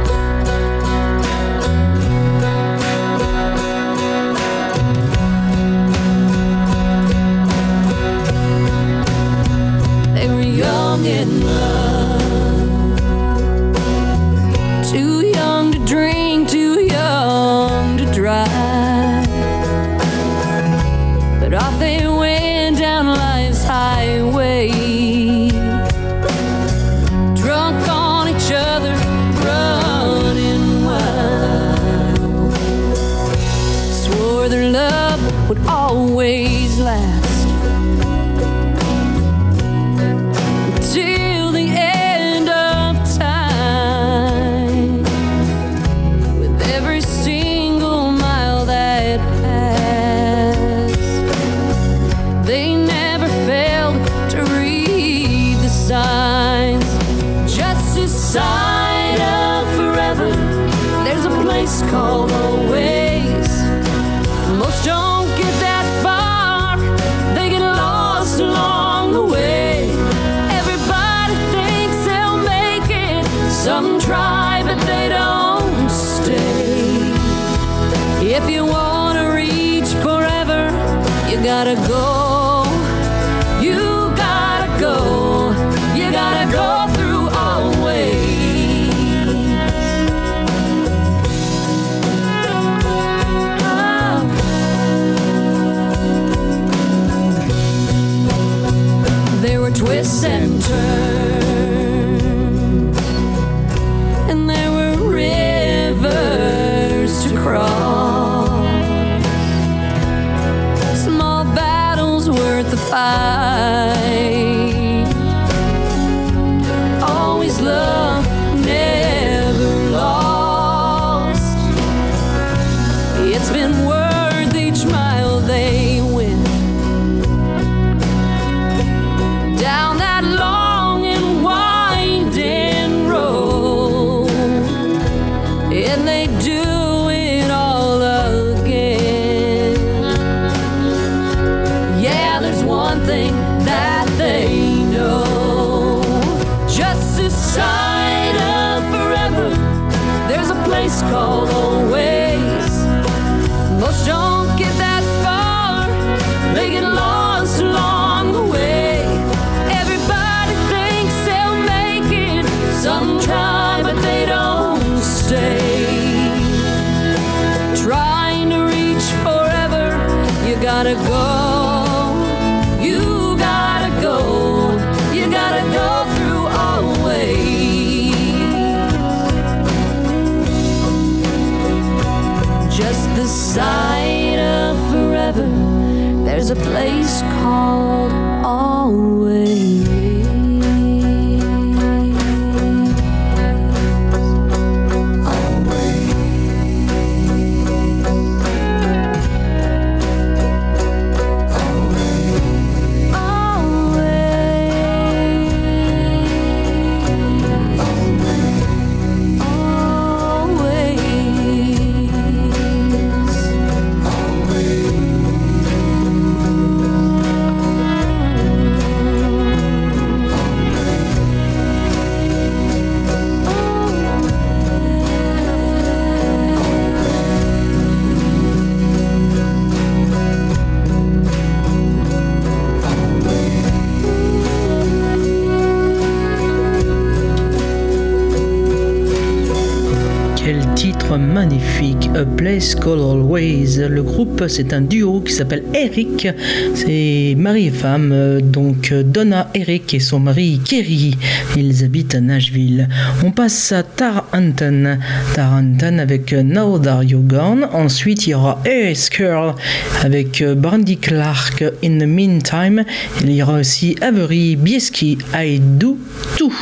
Titre magnifique, A Place Called Always. Le groupe, c'est un duo qui s'appelle Eric. C'est mari et femme, euh, donc euh, Donna Eric et son mari Kerry. Ils habitent à Nashville. On passe à Taranton. Taranton avec Now That You Gone. Ensuite, il y aura Ace Curl avec euh, Brandy Clark In the Meantime. Il y aura aussi Avery Bieski, I Do Too.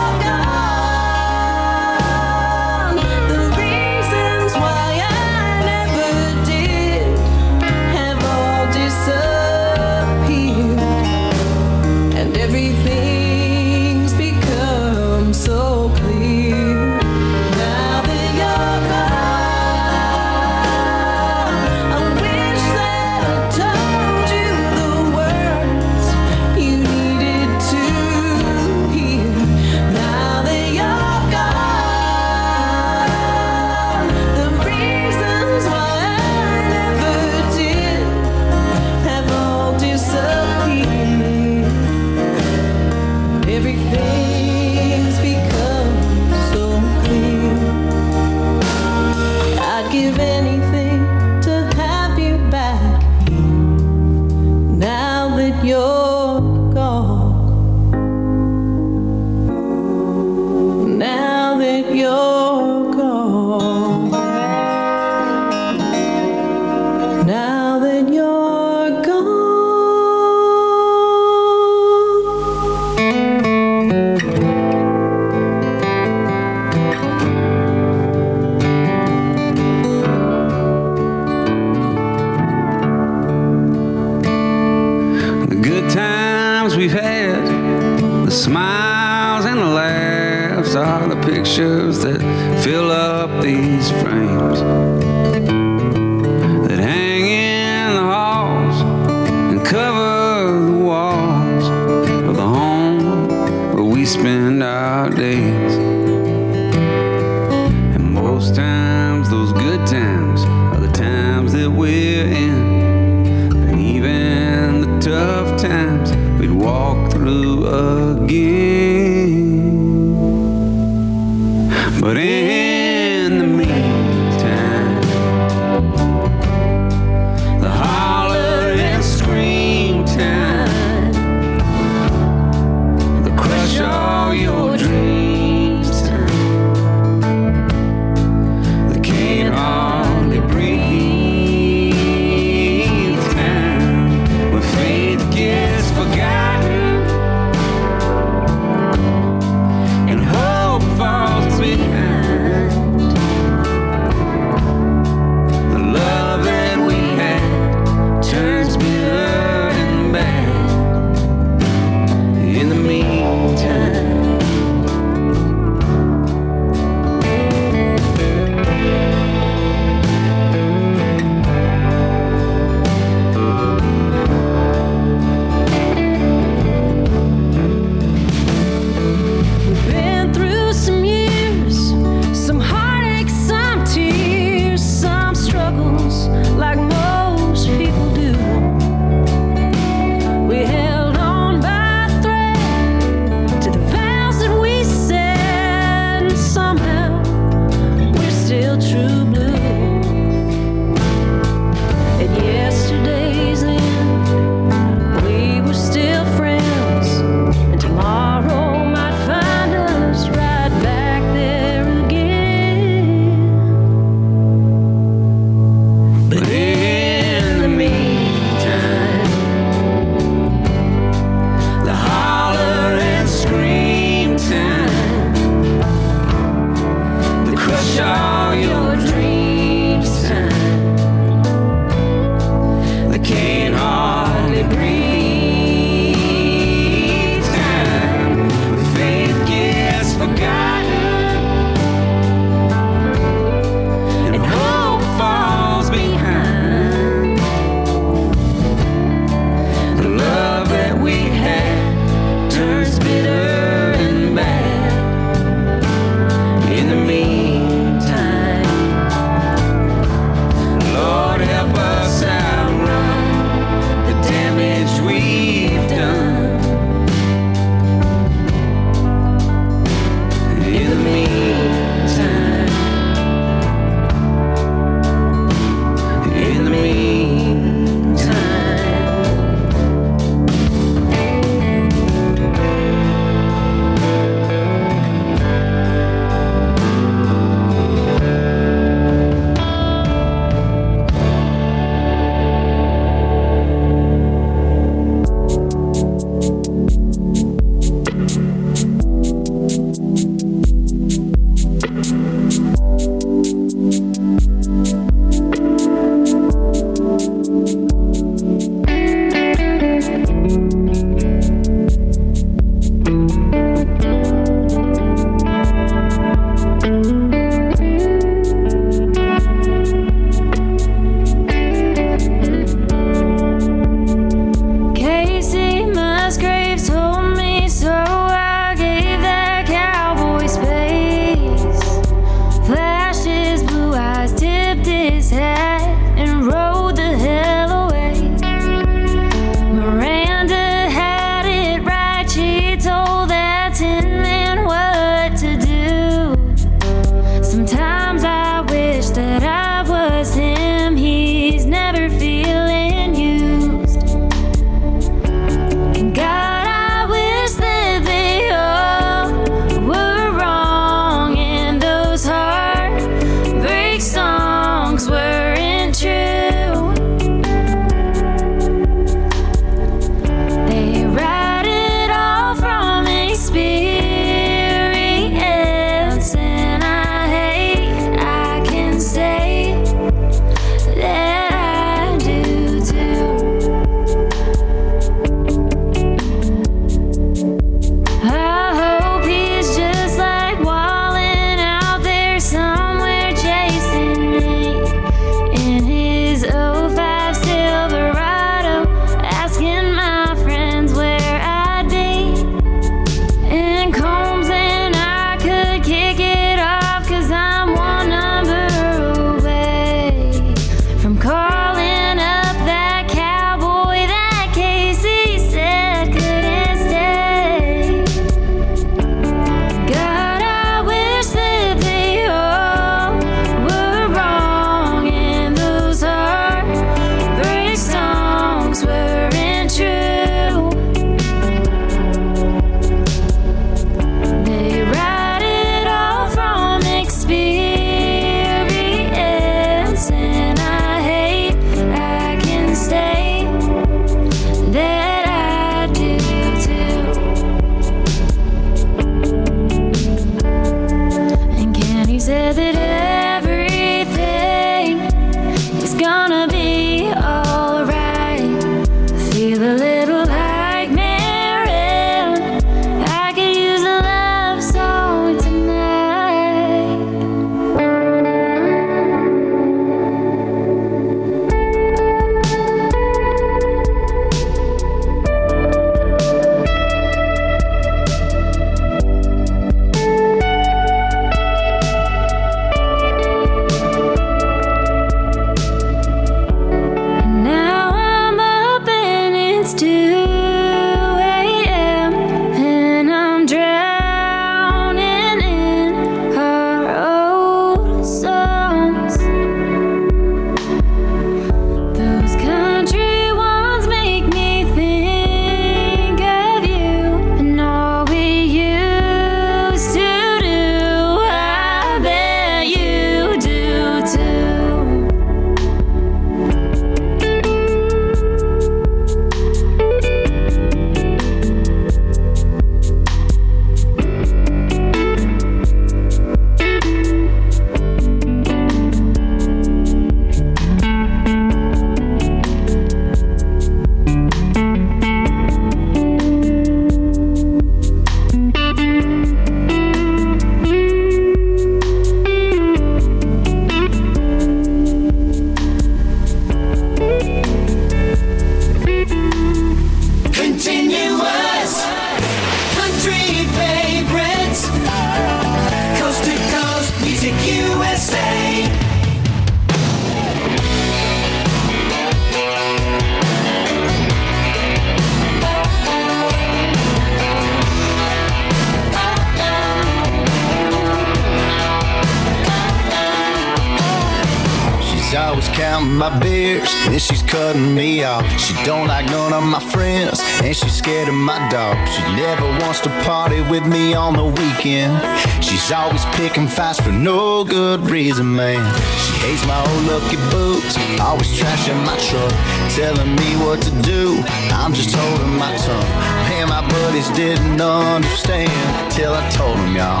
With me on the weekend. She's always picking fights for no good reason, man. She hates my old lucky boots, always trashing my truck, telling me what to do. I'm just holding my tongue. Man, my buddies didn't understand till I told them, y'all.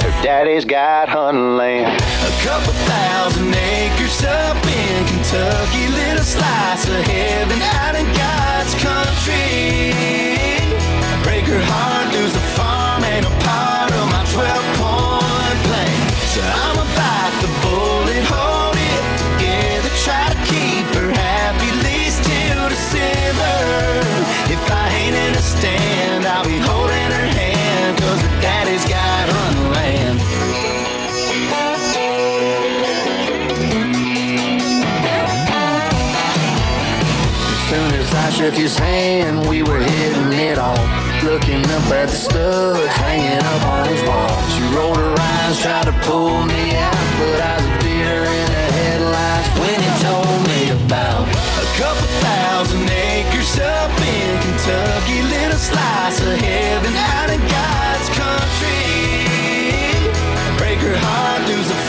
Her daddy's got hunting land. A couple thousand acres up in Kentucky. Little slice of heaven out in God's country. Break her heart, lose the 12 point plan. So I'm about the bullet, hold it together, try to keep her happy, least till December. If I ain't in a stand, I'll be holding her hand, cause her daddy's got hunting land. As soon as I shook his hand, we were hitting it off. Looking up at the studs hanging up on his wall. She rolled her eyes, tried to pull me out, but I was a deer in the headlights when he told me about a couple thousand acres up in Kentucky. Little slice of heaven out in God's country. Break her heart, lose a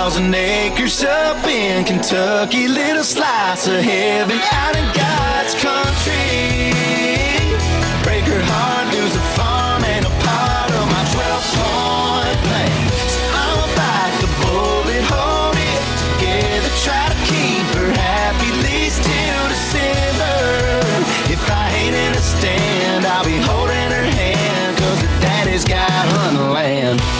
thousand acres up in Kentucky. Little slice of heaven out in God's country. Break her heart, lose a farm and a part of my 12 point plan. So I'ma bite the bullet, hold it together, try to keep her happy, at least till December. If I ain't in a stand, I'll be holding her hand, cause her daddy's got hunting land.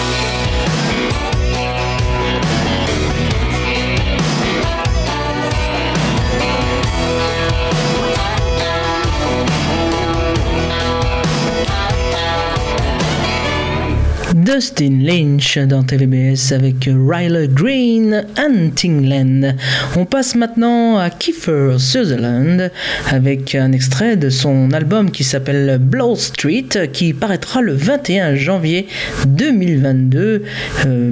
Justin Lynch dans TVBS avec Riley Green, Hunting Land. On passe maintenant à Kiefer Sutherland avec un extrait de son album qui s'appelle Blow Street qui paraîtra le 21 janvier 2022. Euh,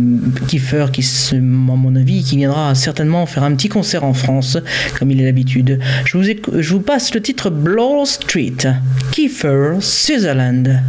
Kiefer qui, à mon avis, qui viendra certainement faire un petit concert en France comme il est l'habitude. Je vous, je vous passe le titre Blow Street, Kiefer Sutherland.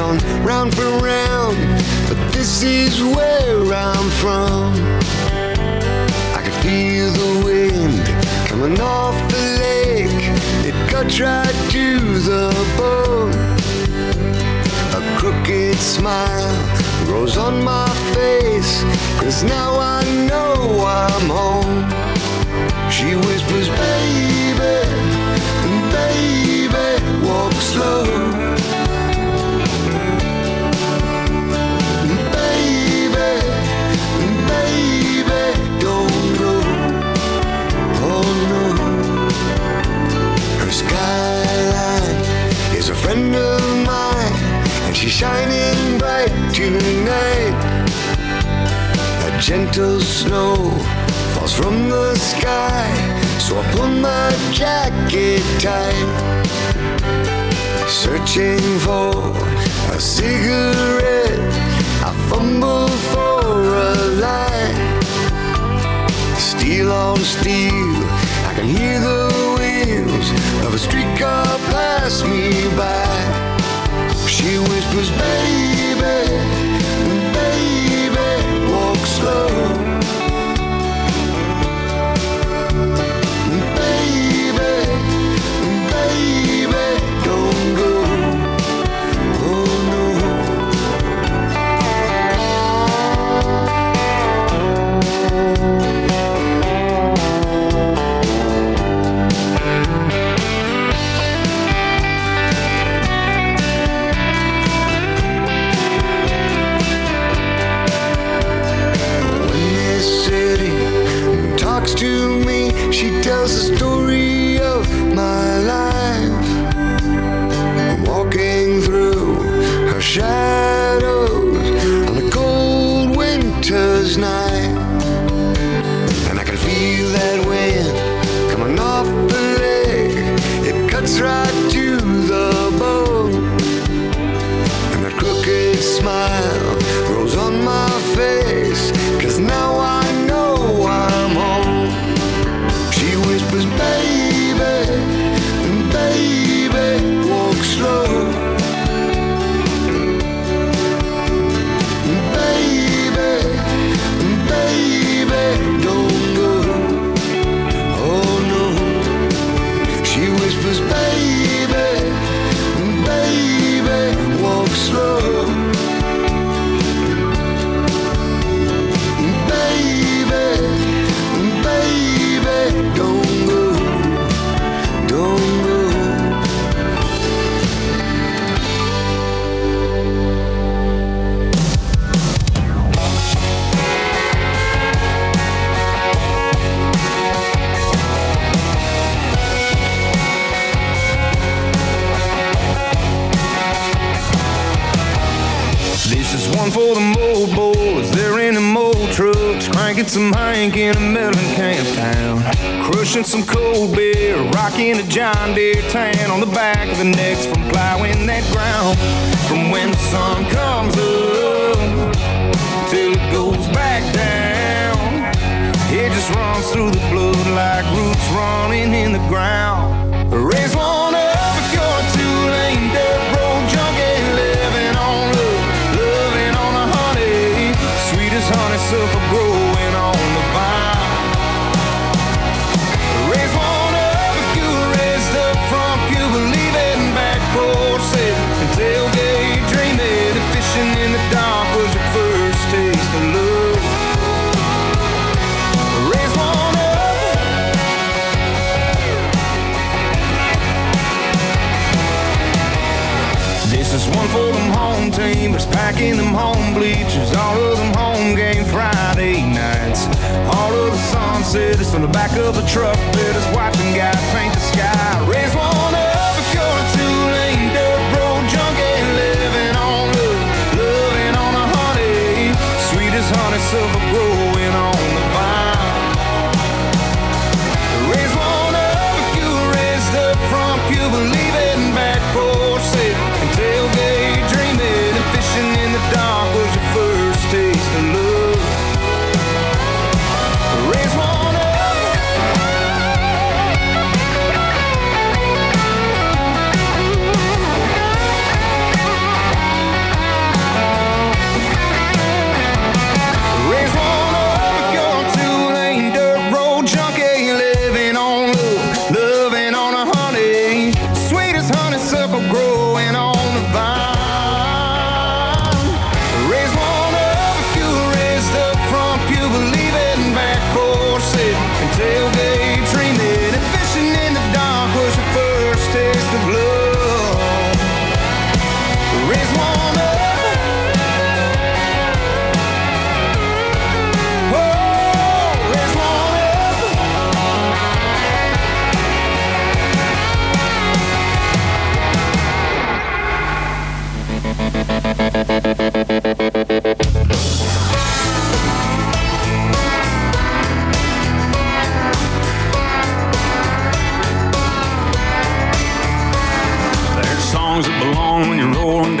Gone round for round, but this is where I'm from. I can feel the wind coming off the lake, it cuts right to the bone. A crooked smile grows on my face, cause now I know I'm home. She whispers, baby, baby, walk slow. Shining bright tonight. A gentle snow falls from the sky, so I pull my jacket tight. Searching for a cigarette, I fumble for a light. Steel on steel, I can hear the wheels of a streetcar pass me by. She whispers, baby, baby, walk slow. Talks to me, she tells the story of my life. Walking through her shadows on a cold winter's night. Is one for the mold boys. They're in the mold trucks, cranking some Hank in a melon camp town. Crushing some cold beer, rocking a John Deere tan on the back of the necks from plowing that ground. From when the sun comes up till it goes back down. It just runs through the blood like roots running in the ground. Raise packing them home bleachers, all of them home game Friday nights. All of the sunsetters from the back of the truck bidders, watching guys paint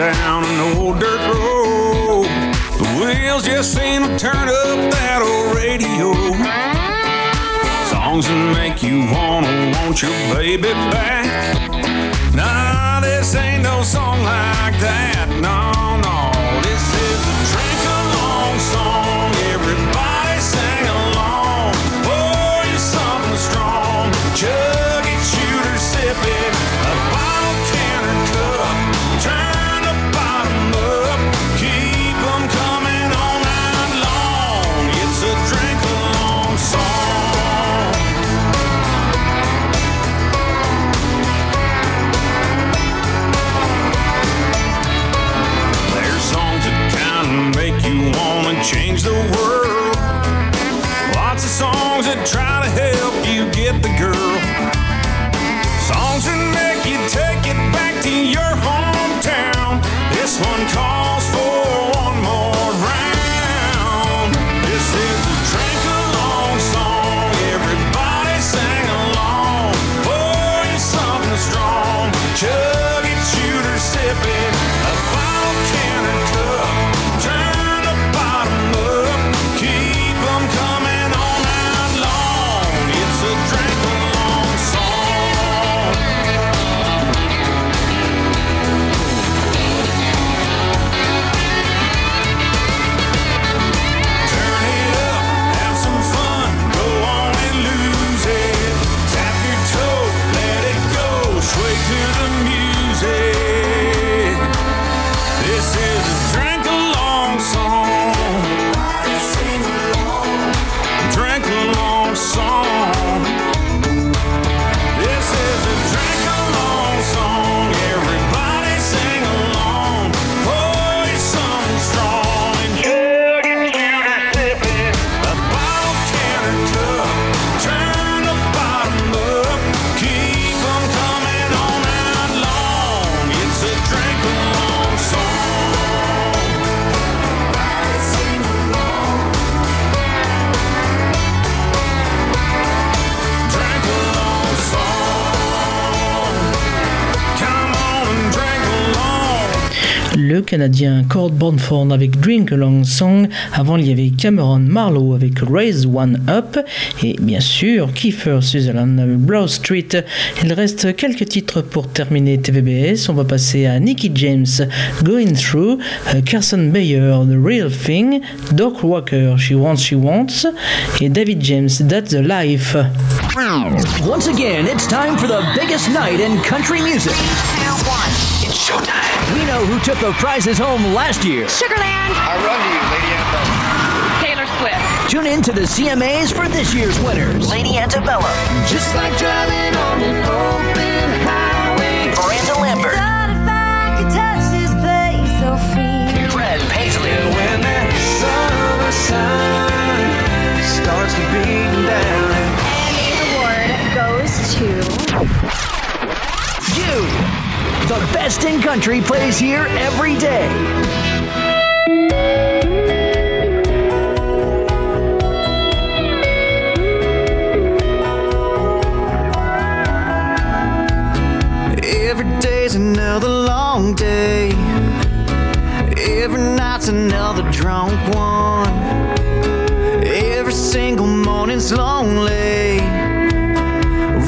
down an old dirt road. The wheels just seem to turn up that old radio. Songs that make you wanna want your baby back. Nah, this ain't no song like that. No, Canadien Cord Bonford avec Drink Along Song. Avant, il y avait Cameron Marlowe avec Raise One Up. Et bien sûr, Kiefer Sutherland avec Broad Street. Il reste quelques titres pour terminer TVBS. On va passer à Nicky James, Going Through, euh, Carson Bayer, The Real Thing, Doc Walker, She Wants, She Wants, et David James, That's the Life. Once again, it's time for the biggest night in country music. It's showtime. We know who took the prizes home last year. Sugarland. I run to you, Lady Antebellum. Taylor Swift. Tune in to the CMAs for this year's winners. Lady Antebellum. Just like driving on an open highway. Miranda Lambert. Thought if I could touch this place so free. Brad Paisley. When that summer sun starts to beat down. And the award goes to you country plays here every day. Every day's another long day. Every night's another drunk one. Every single morning's lonely.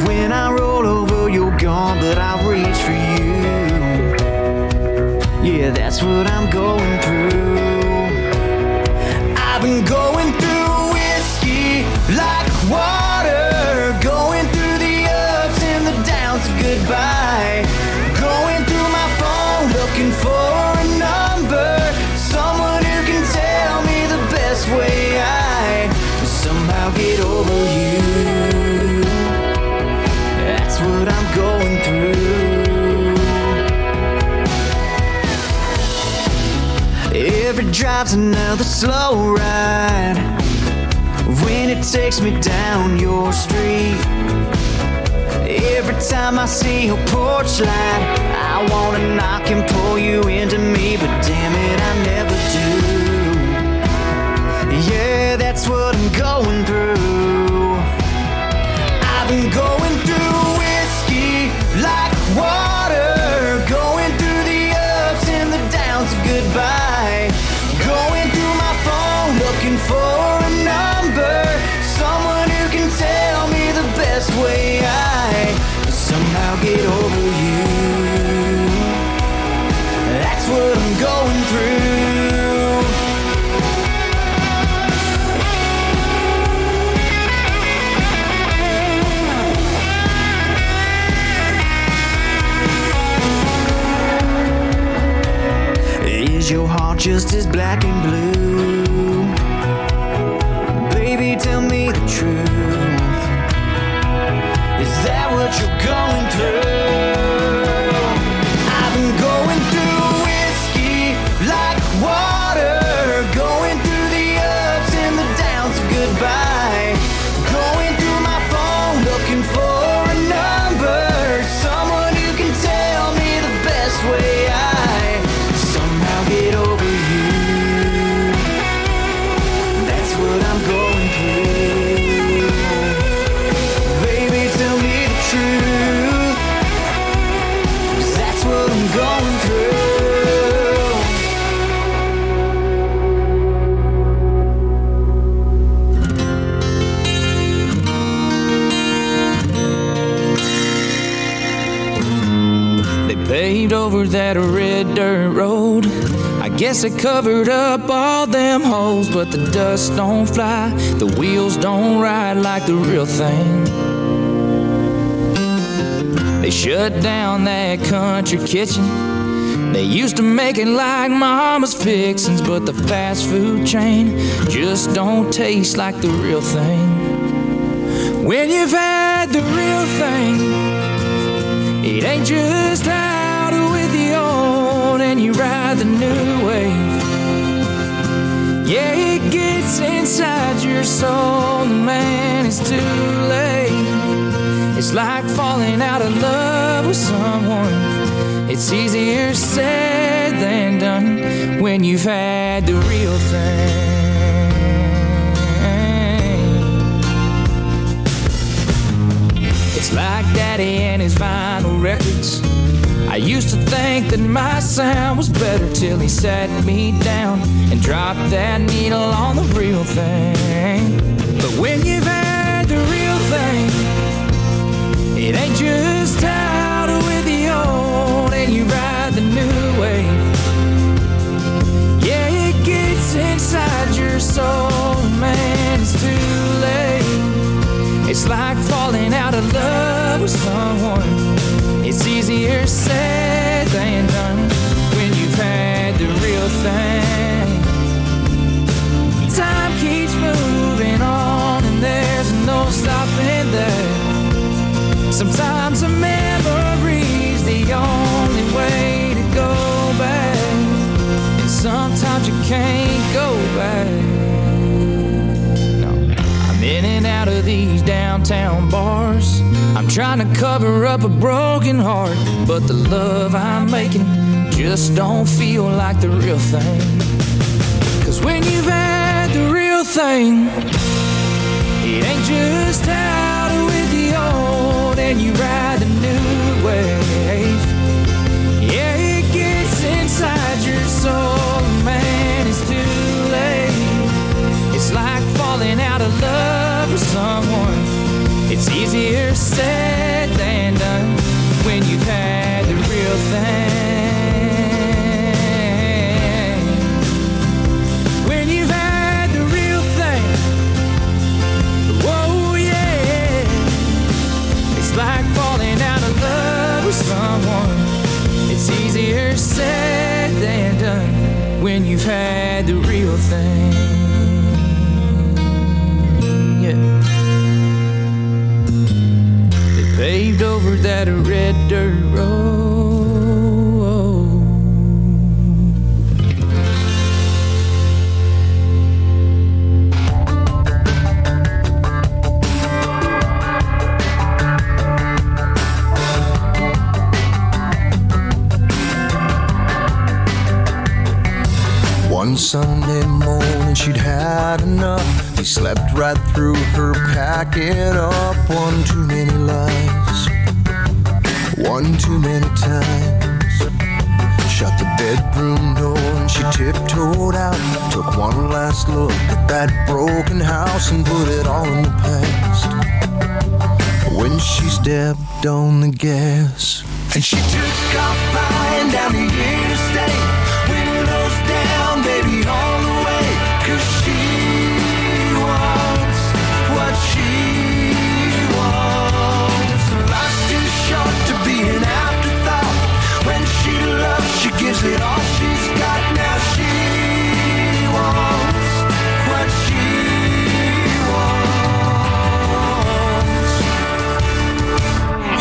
When I roll over, you're gone, but I reach for you. Yeah, that's what I'm going Drive's another slow ride. When it takes me down your street. Every time I see your porch light, I wanna knock and pull you into me, but damn it, I never do. Yeah, that's what I'm going through. I've been going through Is your heart just as black and blue? Baby, tell me the truth. Is that what you're going through? I guess they covered up all them holes, but the dust don't fly, the wheels don't ride like the real thing. They shut down that country kitchen. They used to make it like mama's fixins', but the fast food chain just don't taste like the real thing. When you've had the real thing, it ain't just out ride the new wave. Yeah, it gets inside your soul, and man, it's too late. It's like falling out of love with someone. It's easier said than done when you've had the real thing. It's like Daddy and his vinyl records. I used to think that my sound was better till he sat me down and dropped that needle on the real thing. But when you've had the real thing, it ain't just out with the old and you ride the new wave. Yeah, it gets inside your soul, man, it's too late. It's like falling out of love with someone. It's easier said than done when you've had the real thing. Time keeps moving on and there's no stopping there. Sometimes a memory's the only way to go back. And sometimes you can't go back. No. I'm in and out of these downtown bars. Trying to cover up a broken heart, but the love I'm making just don't feel like the real thing. Cause when you've had the real thing, it ain't just out with the old and you ride the new wave. Yeah, it gets inside your soul, man, it's too late. It's like falling out of love with someone. It's easier said than done when you've had the real thing. When you've had the real thing. Yeah. It's like falling out of love with someone. It's easier said than done when you've had the real thing. That red dirt road. One Sunday morning she'd had enough. He slept right through her packing up one too many lies, one too many times. Shut the bedroom door and she tiptoed out. Took one last look at that broken house and put it all in the past. When she stepped on the gas and she took off flying down the interstate.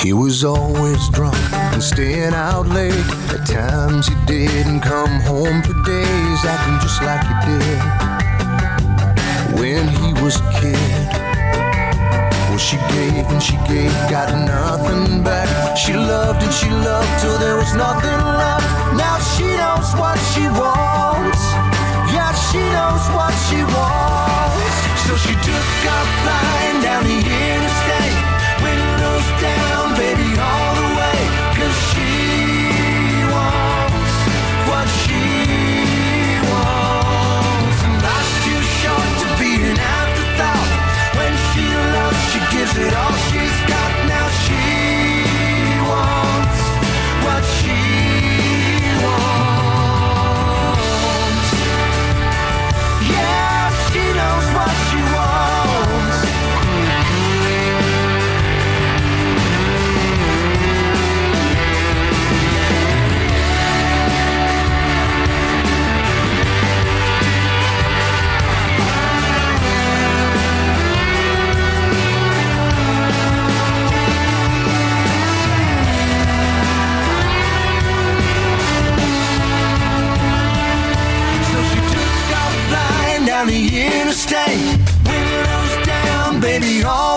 He was always drunk and staying out late. At times he didn't come home for days, acting just like he did when he was a kid. Well, she gave and she gave, got nothing back. She loved and she loved till there was nothing left. Now she knows what she wants. Yeah, she knows what she wants. So she took off flying down the interstate. It all interstate. Windows down, baby, all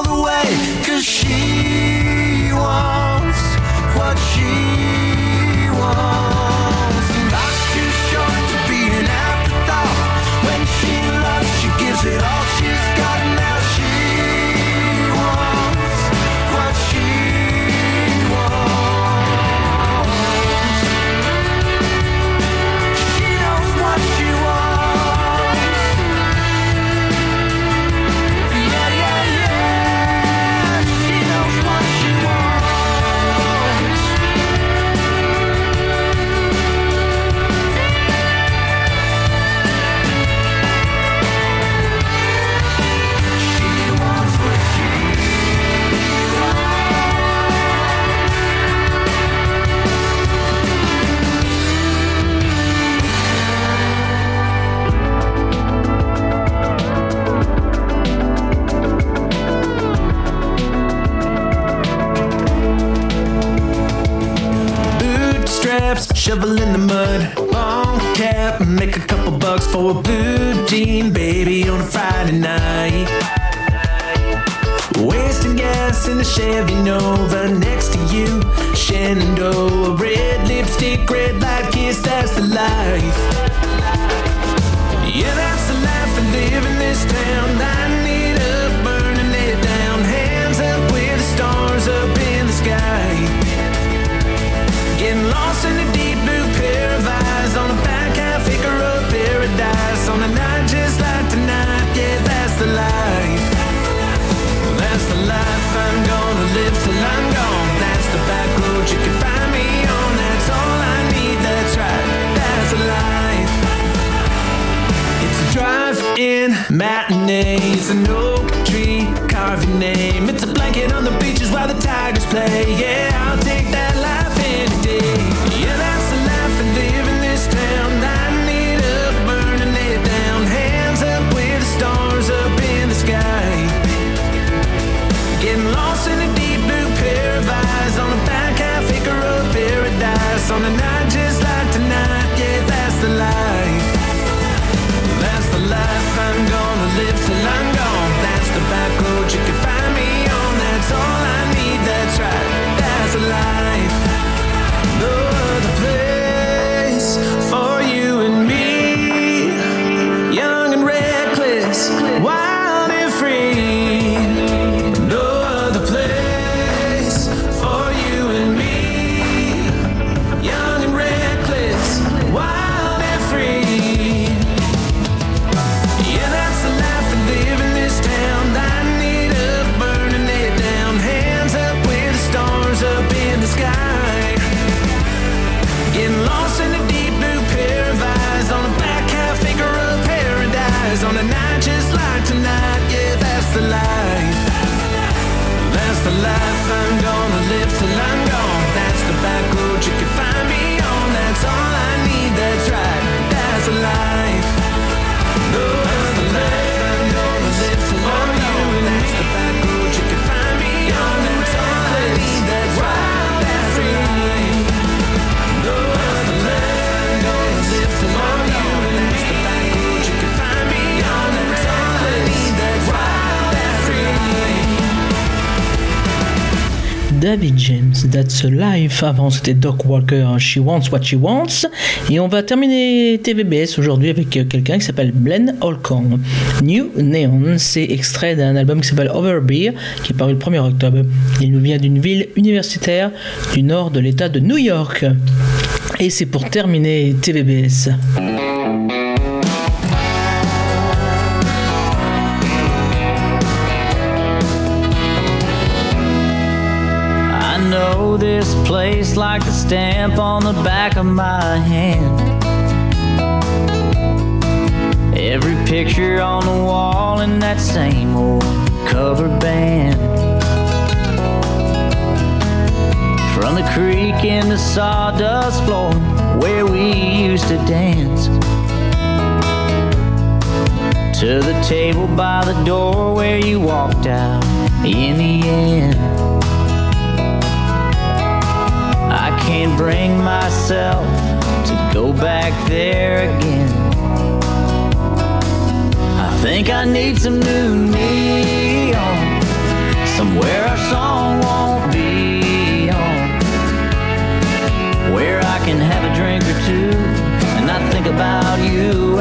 shovel in the mud, long cap, make a couple bucks for a blue jean baby on a Friday night. Wasting gas in the Chevy Nova next to you. Shenandoah, red lipstick, red light kiss, that's the life. Yeah, that's the life I live in this town. Lighting matinee. It's an oak tree, carve your name. It's a blanket on the beaches while the tigers play. Yeah, I'll take that life any day. Yeah, that's the life I live in this town. Lighting it up, burning it down. Hands up with the stars up in the sky. Getting lost in a deep blue pair of eyes on a back half acre of paradise. On a David James, That's a Life. Avant, c'était Doc Walker, She Wants What She Wants. Et on va terminer TVBS aujourd'hui avec euh, quelqu'un qui s'appelle Glenn Holcomb. New Neon, c'est extrait d'un album qui s'appelle Overbeer, qui est paru le 1er octobre. Il nous vient d'une ville universitaire du nord de l'État de New York. Et c'est pour terminer TVBS. Like the stamp on the back of my hand. Every picture on the wall in that same old cover band. From the creek in the sawdust floor where we used to dance. To the table by the door where you walked out in the end. Can't bring myself to go back there again. I think I need some new neon, somewhere our song won't be on, where I can have a drink or two and not think about you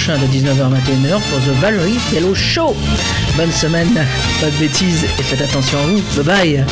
prochain de 19h-21h pour The Valerie Yellow Show. Bonne semaine, pas de bêtises et faites attention à vous. Bye bye.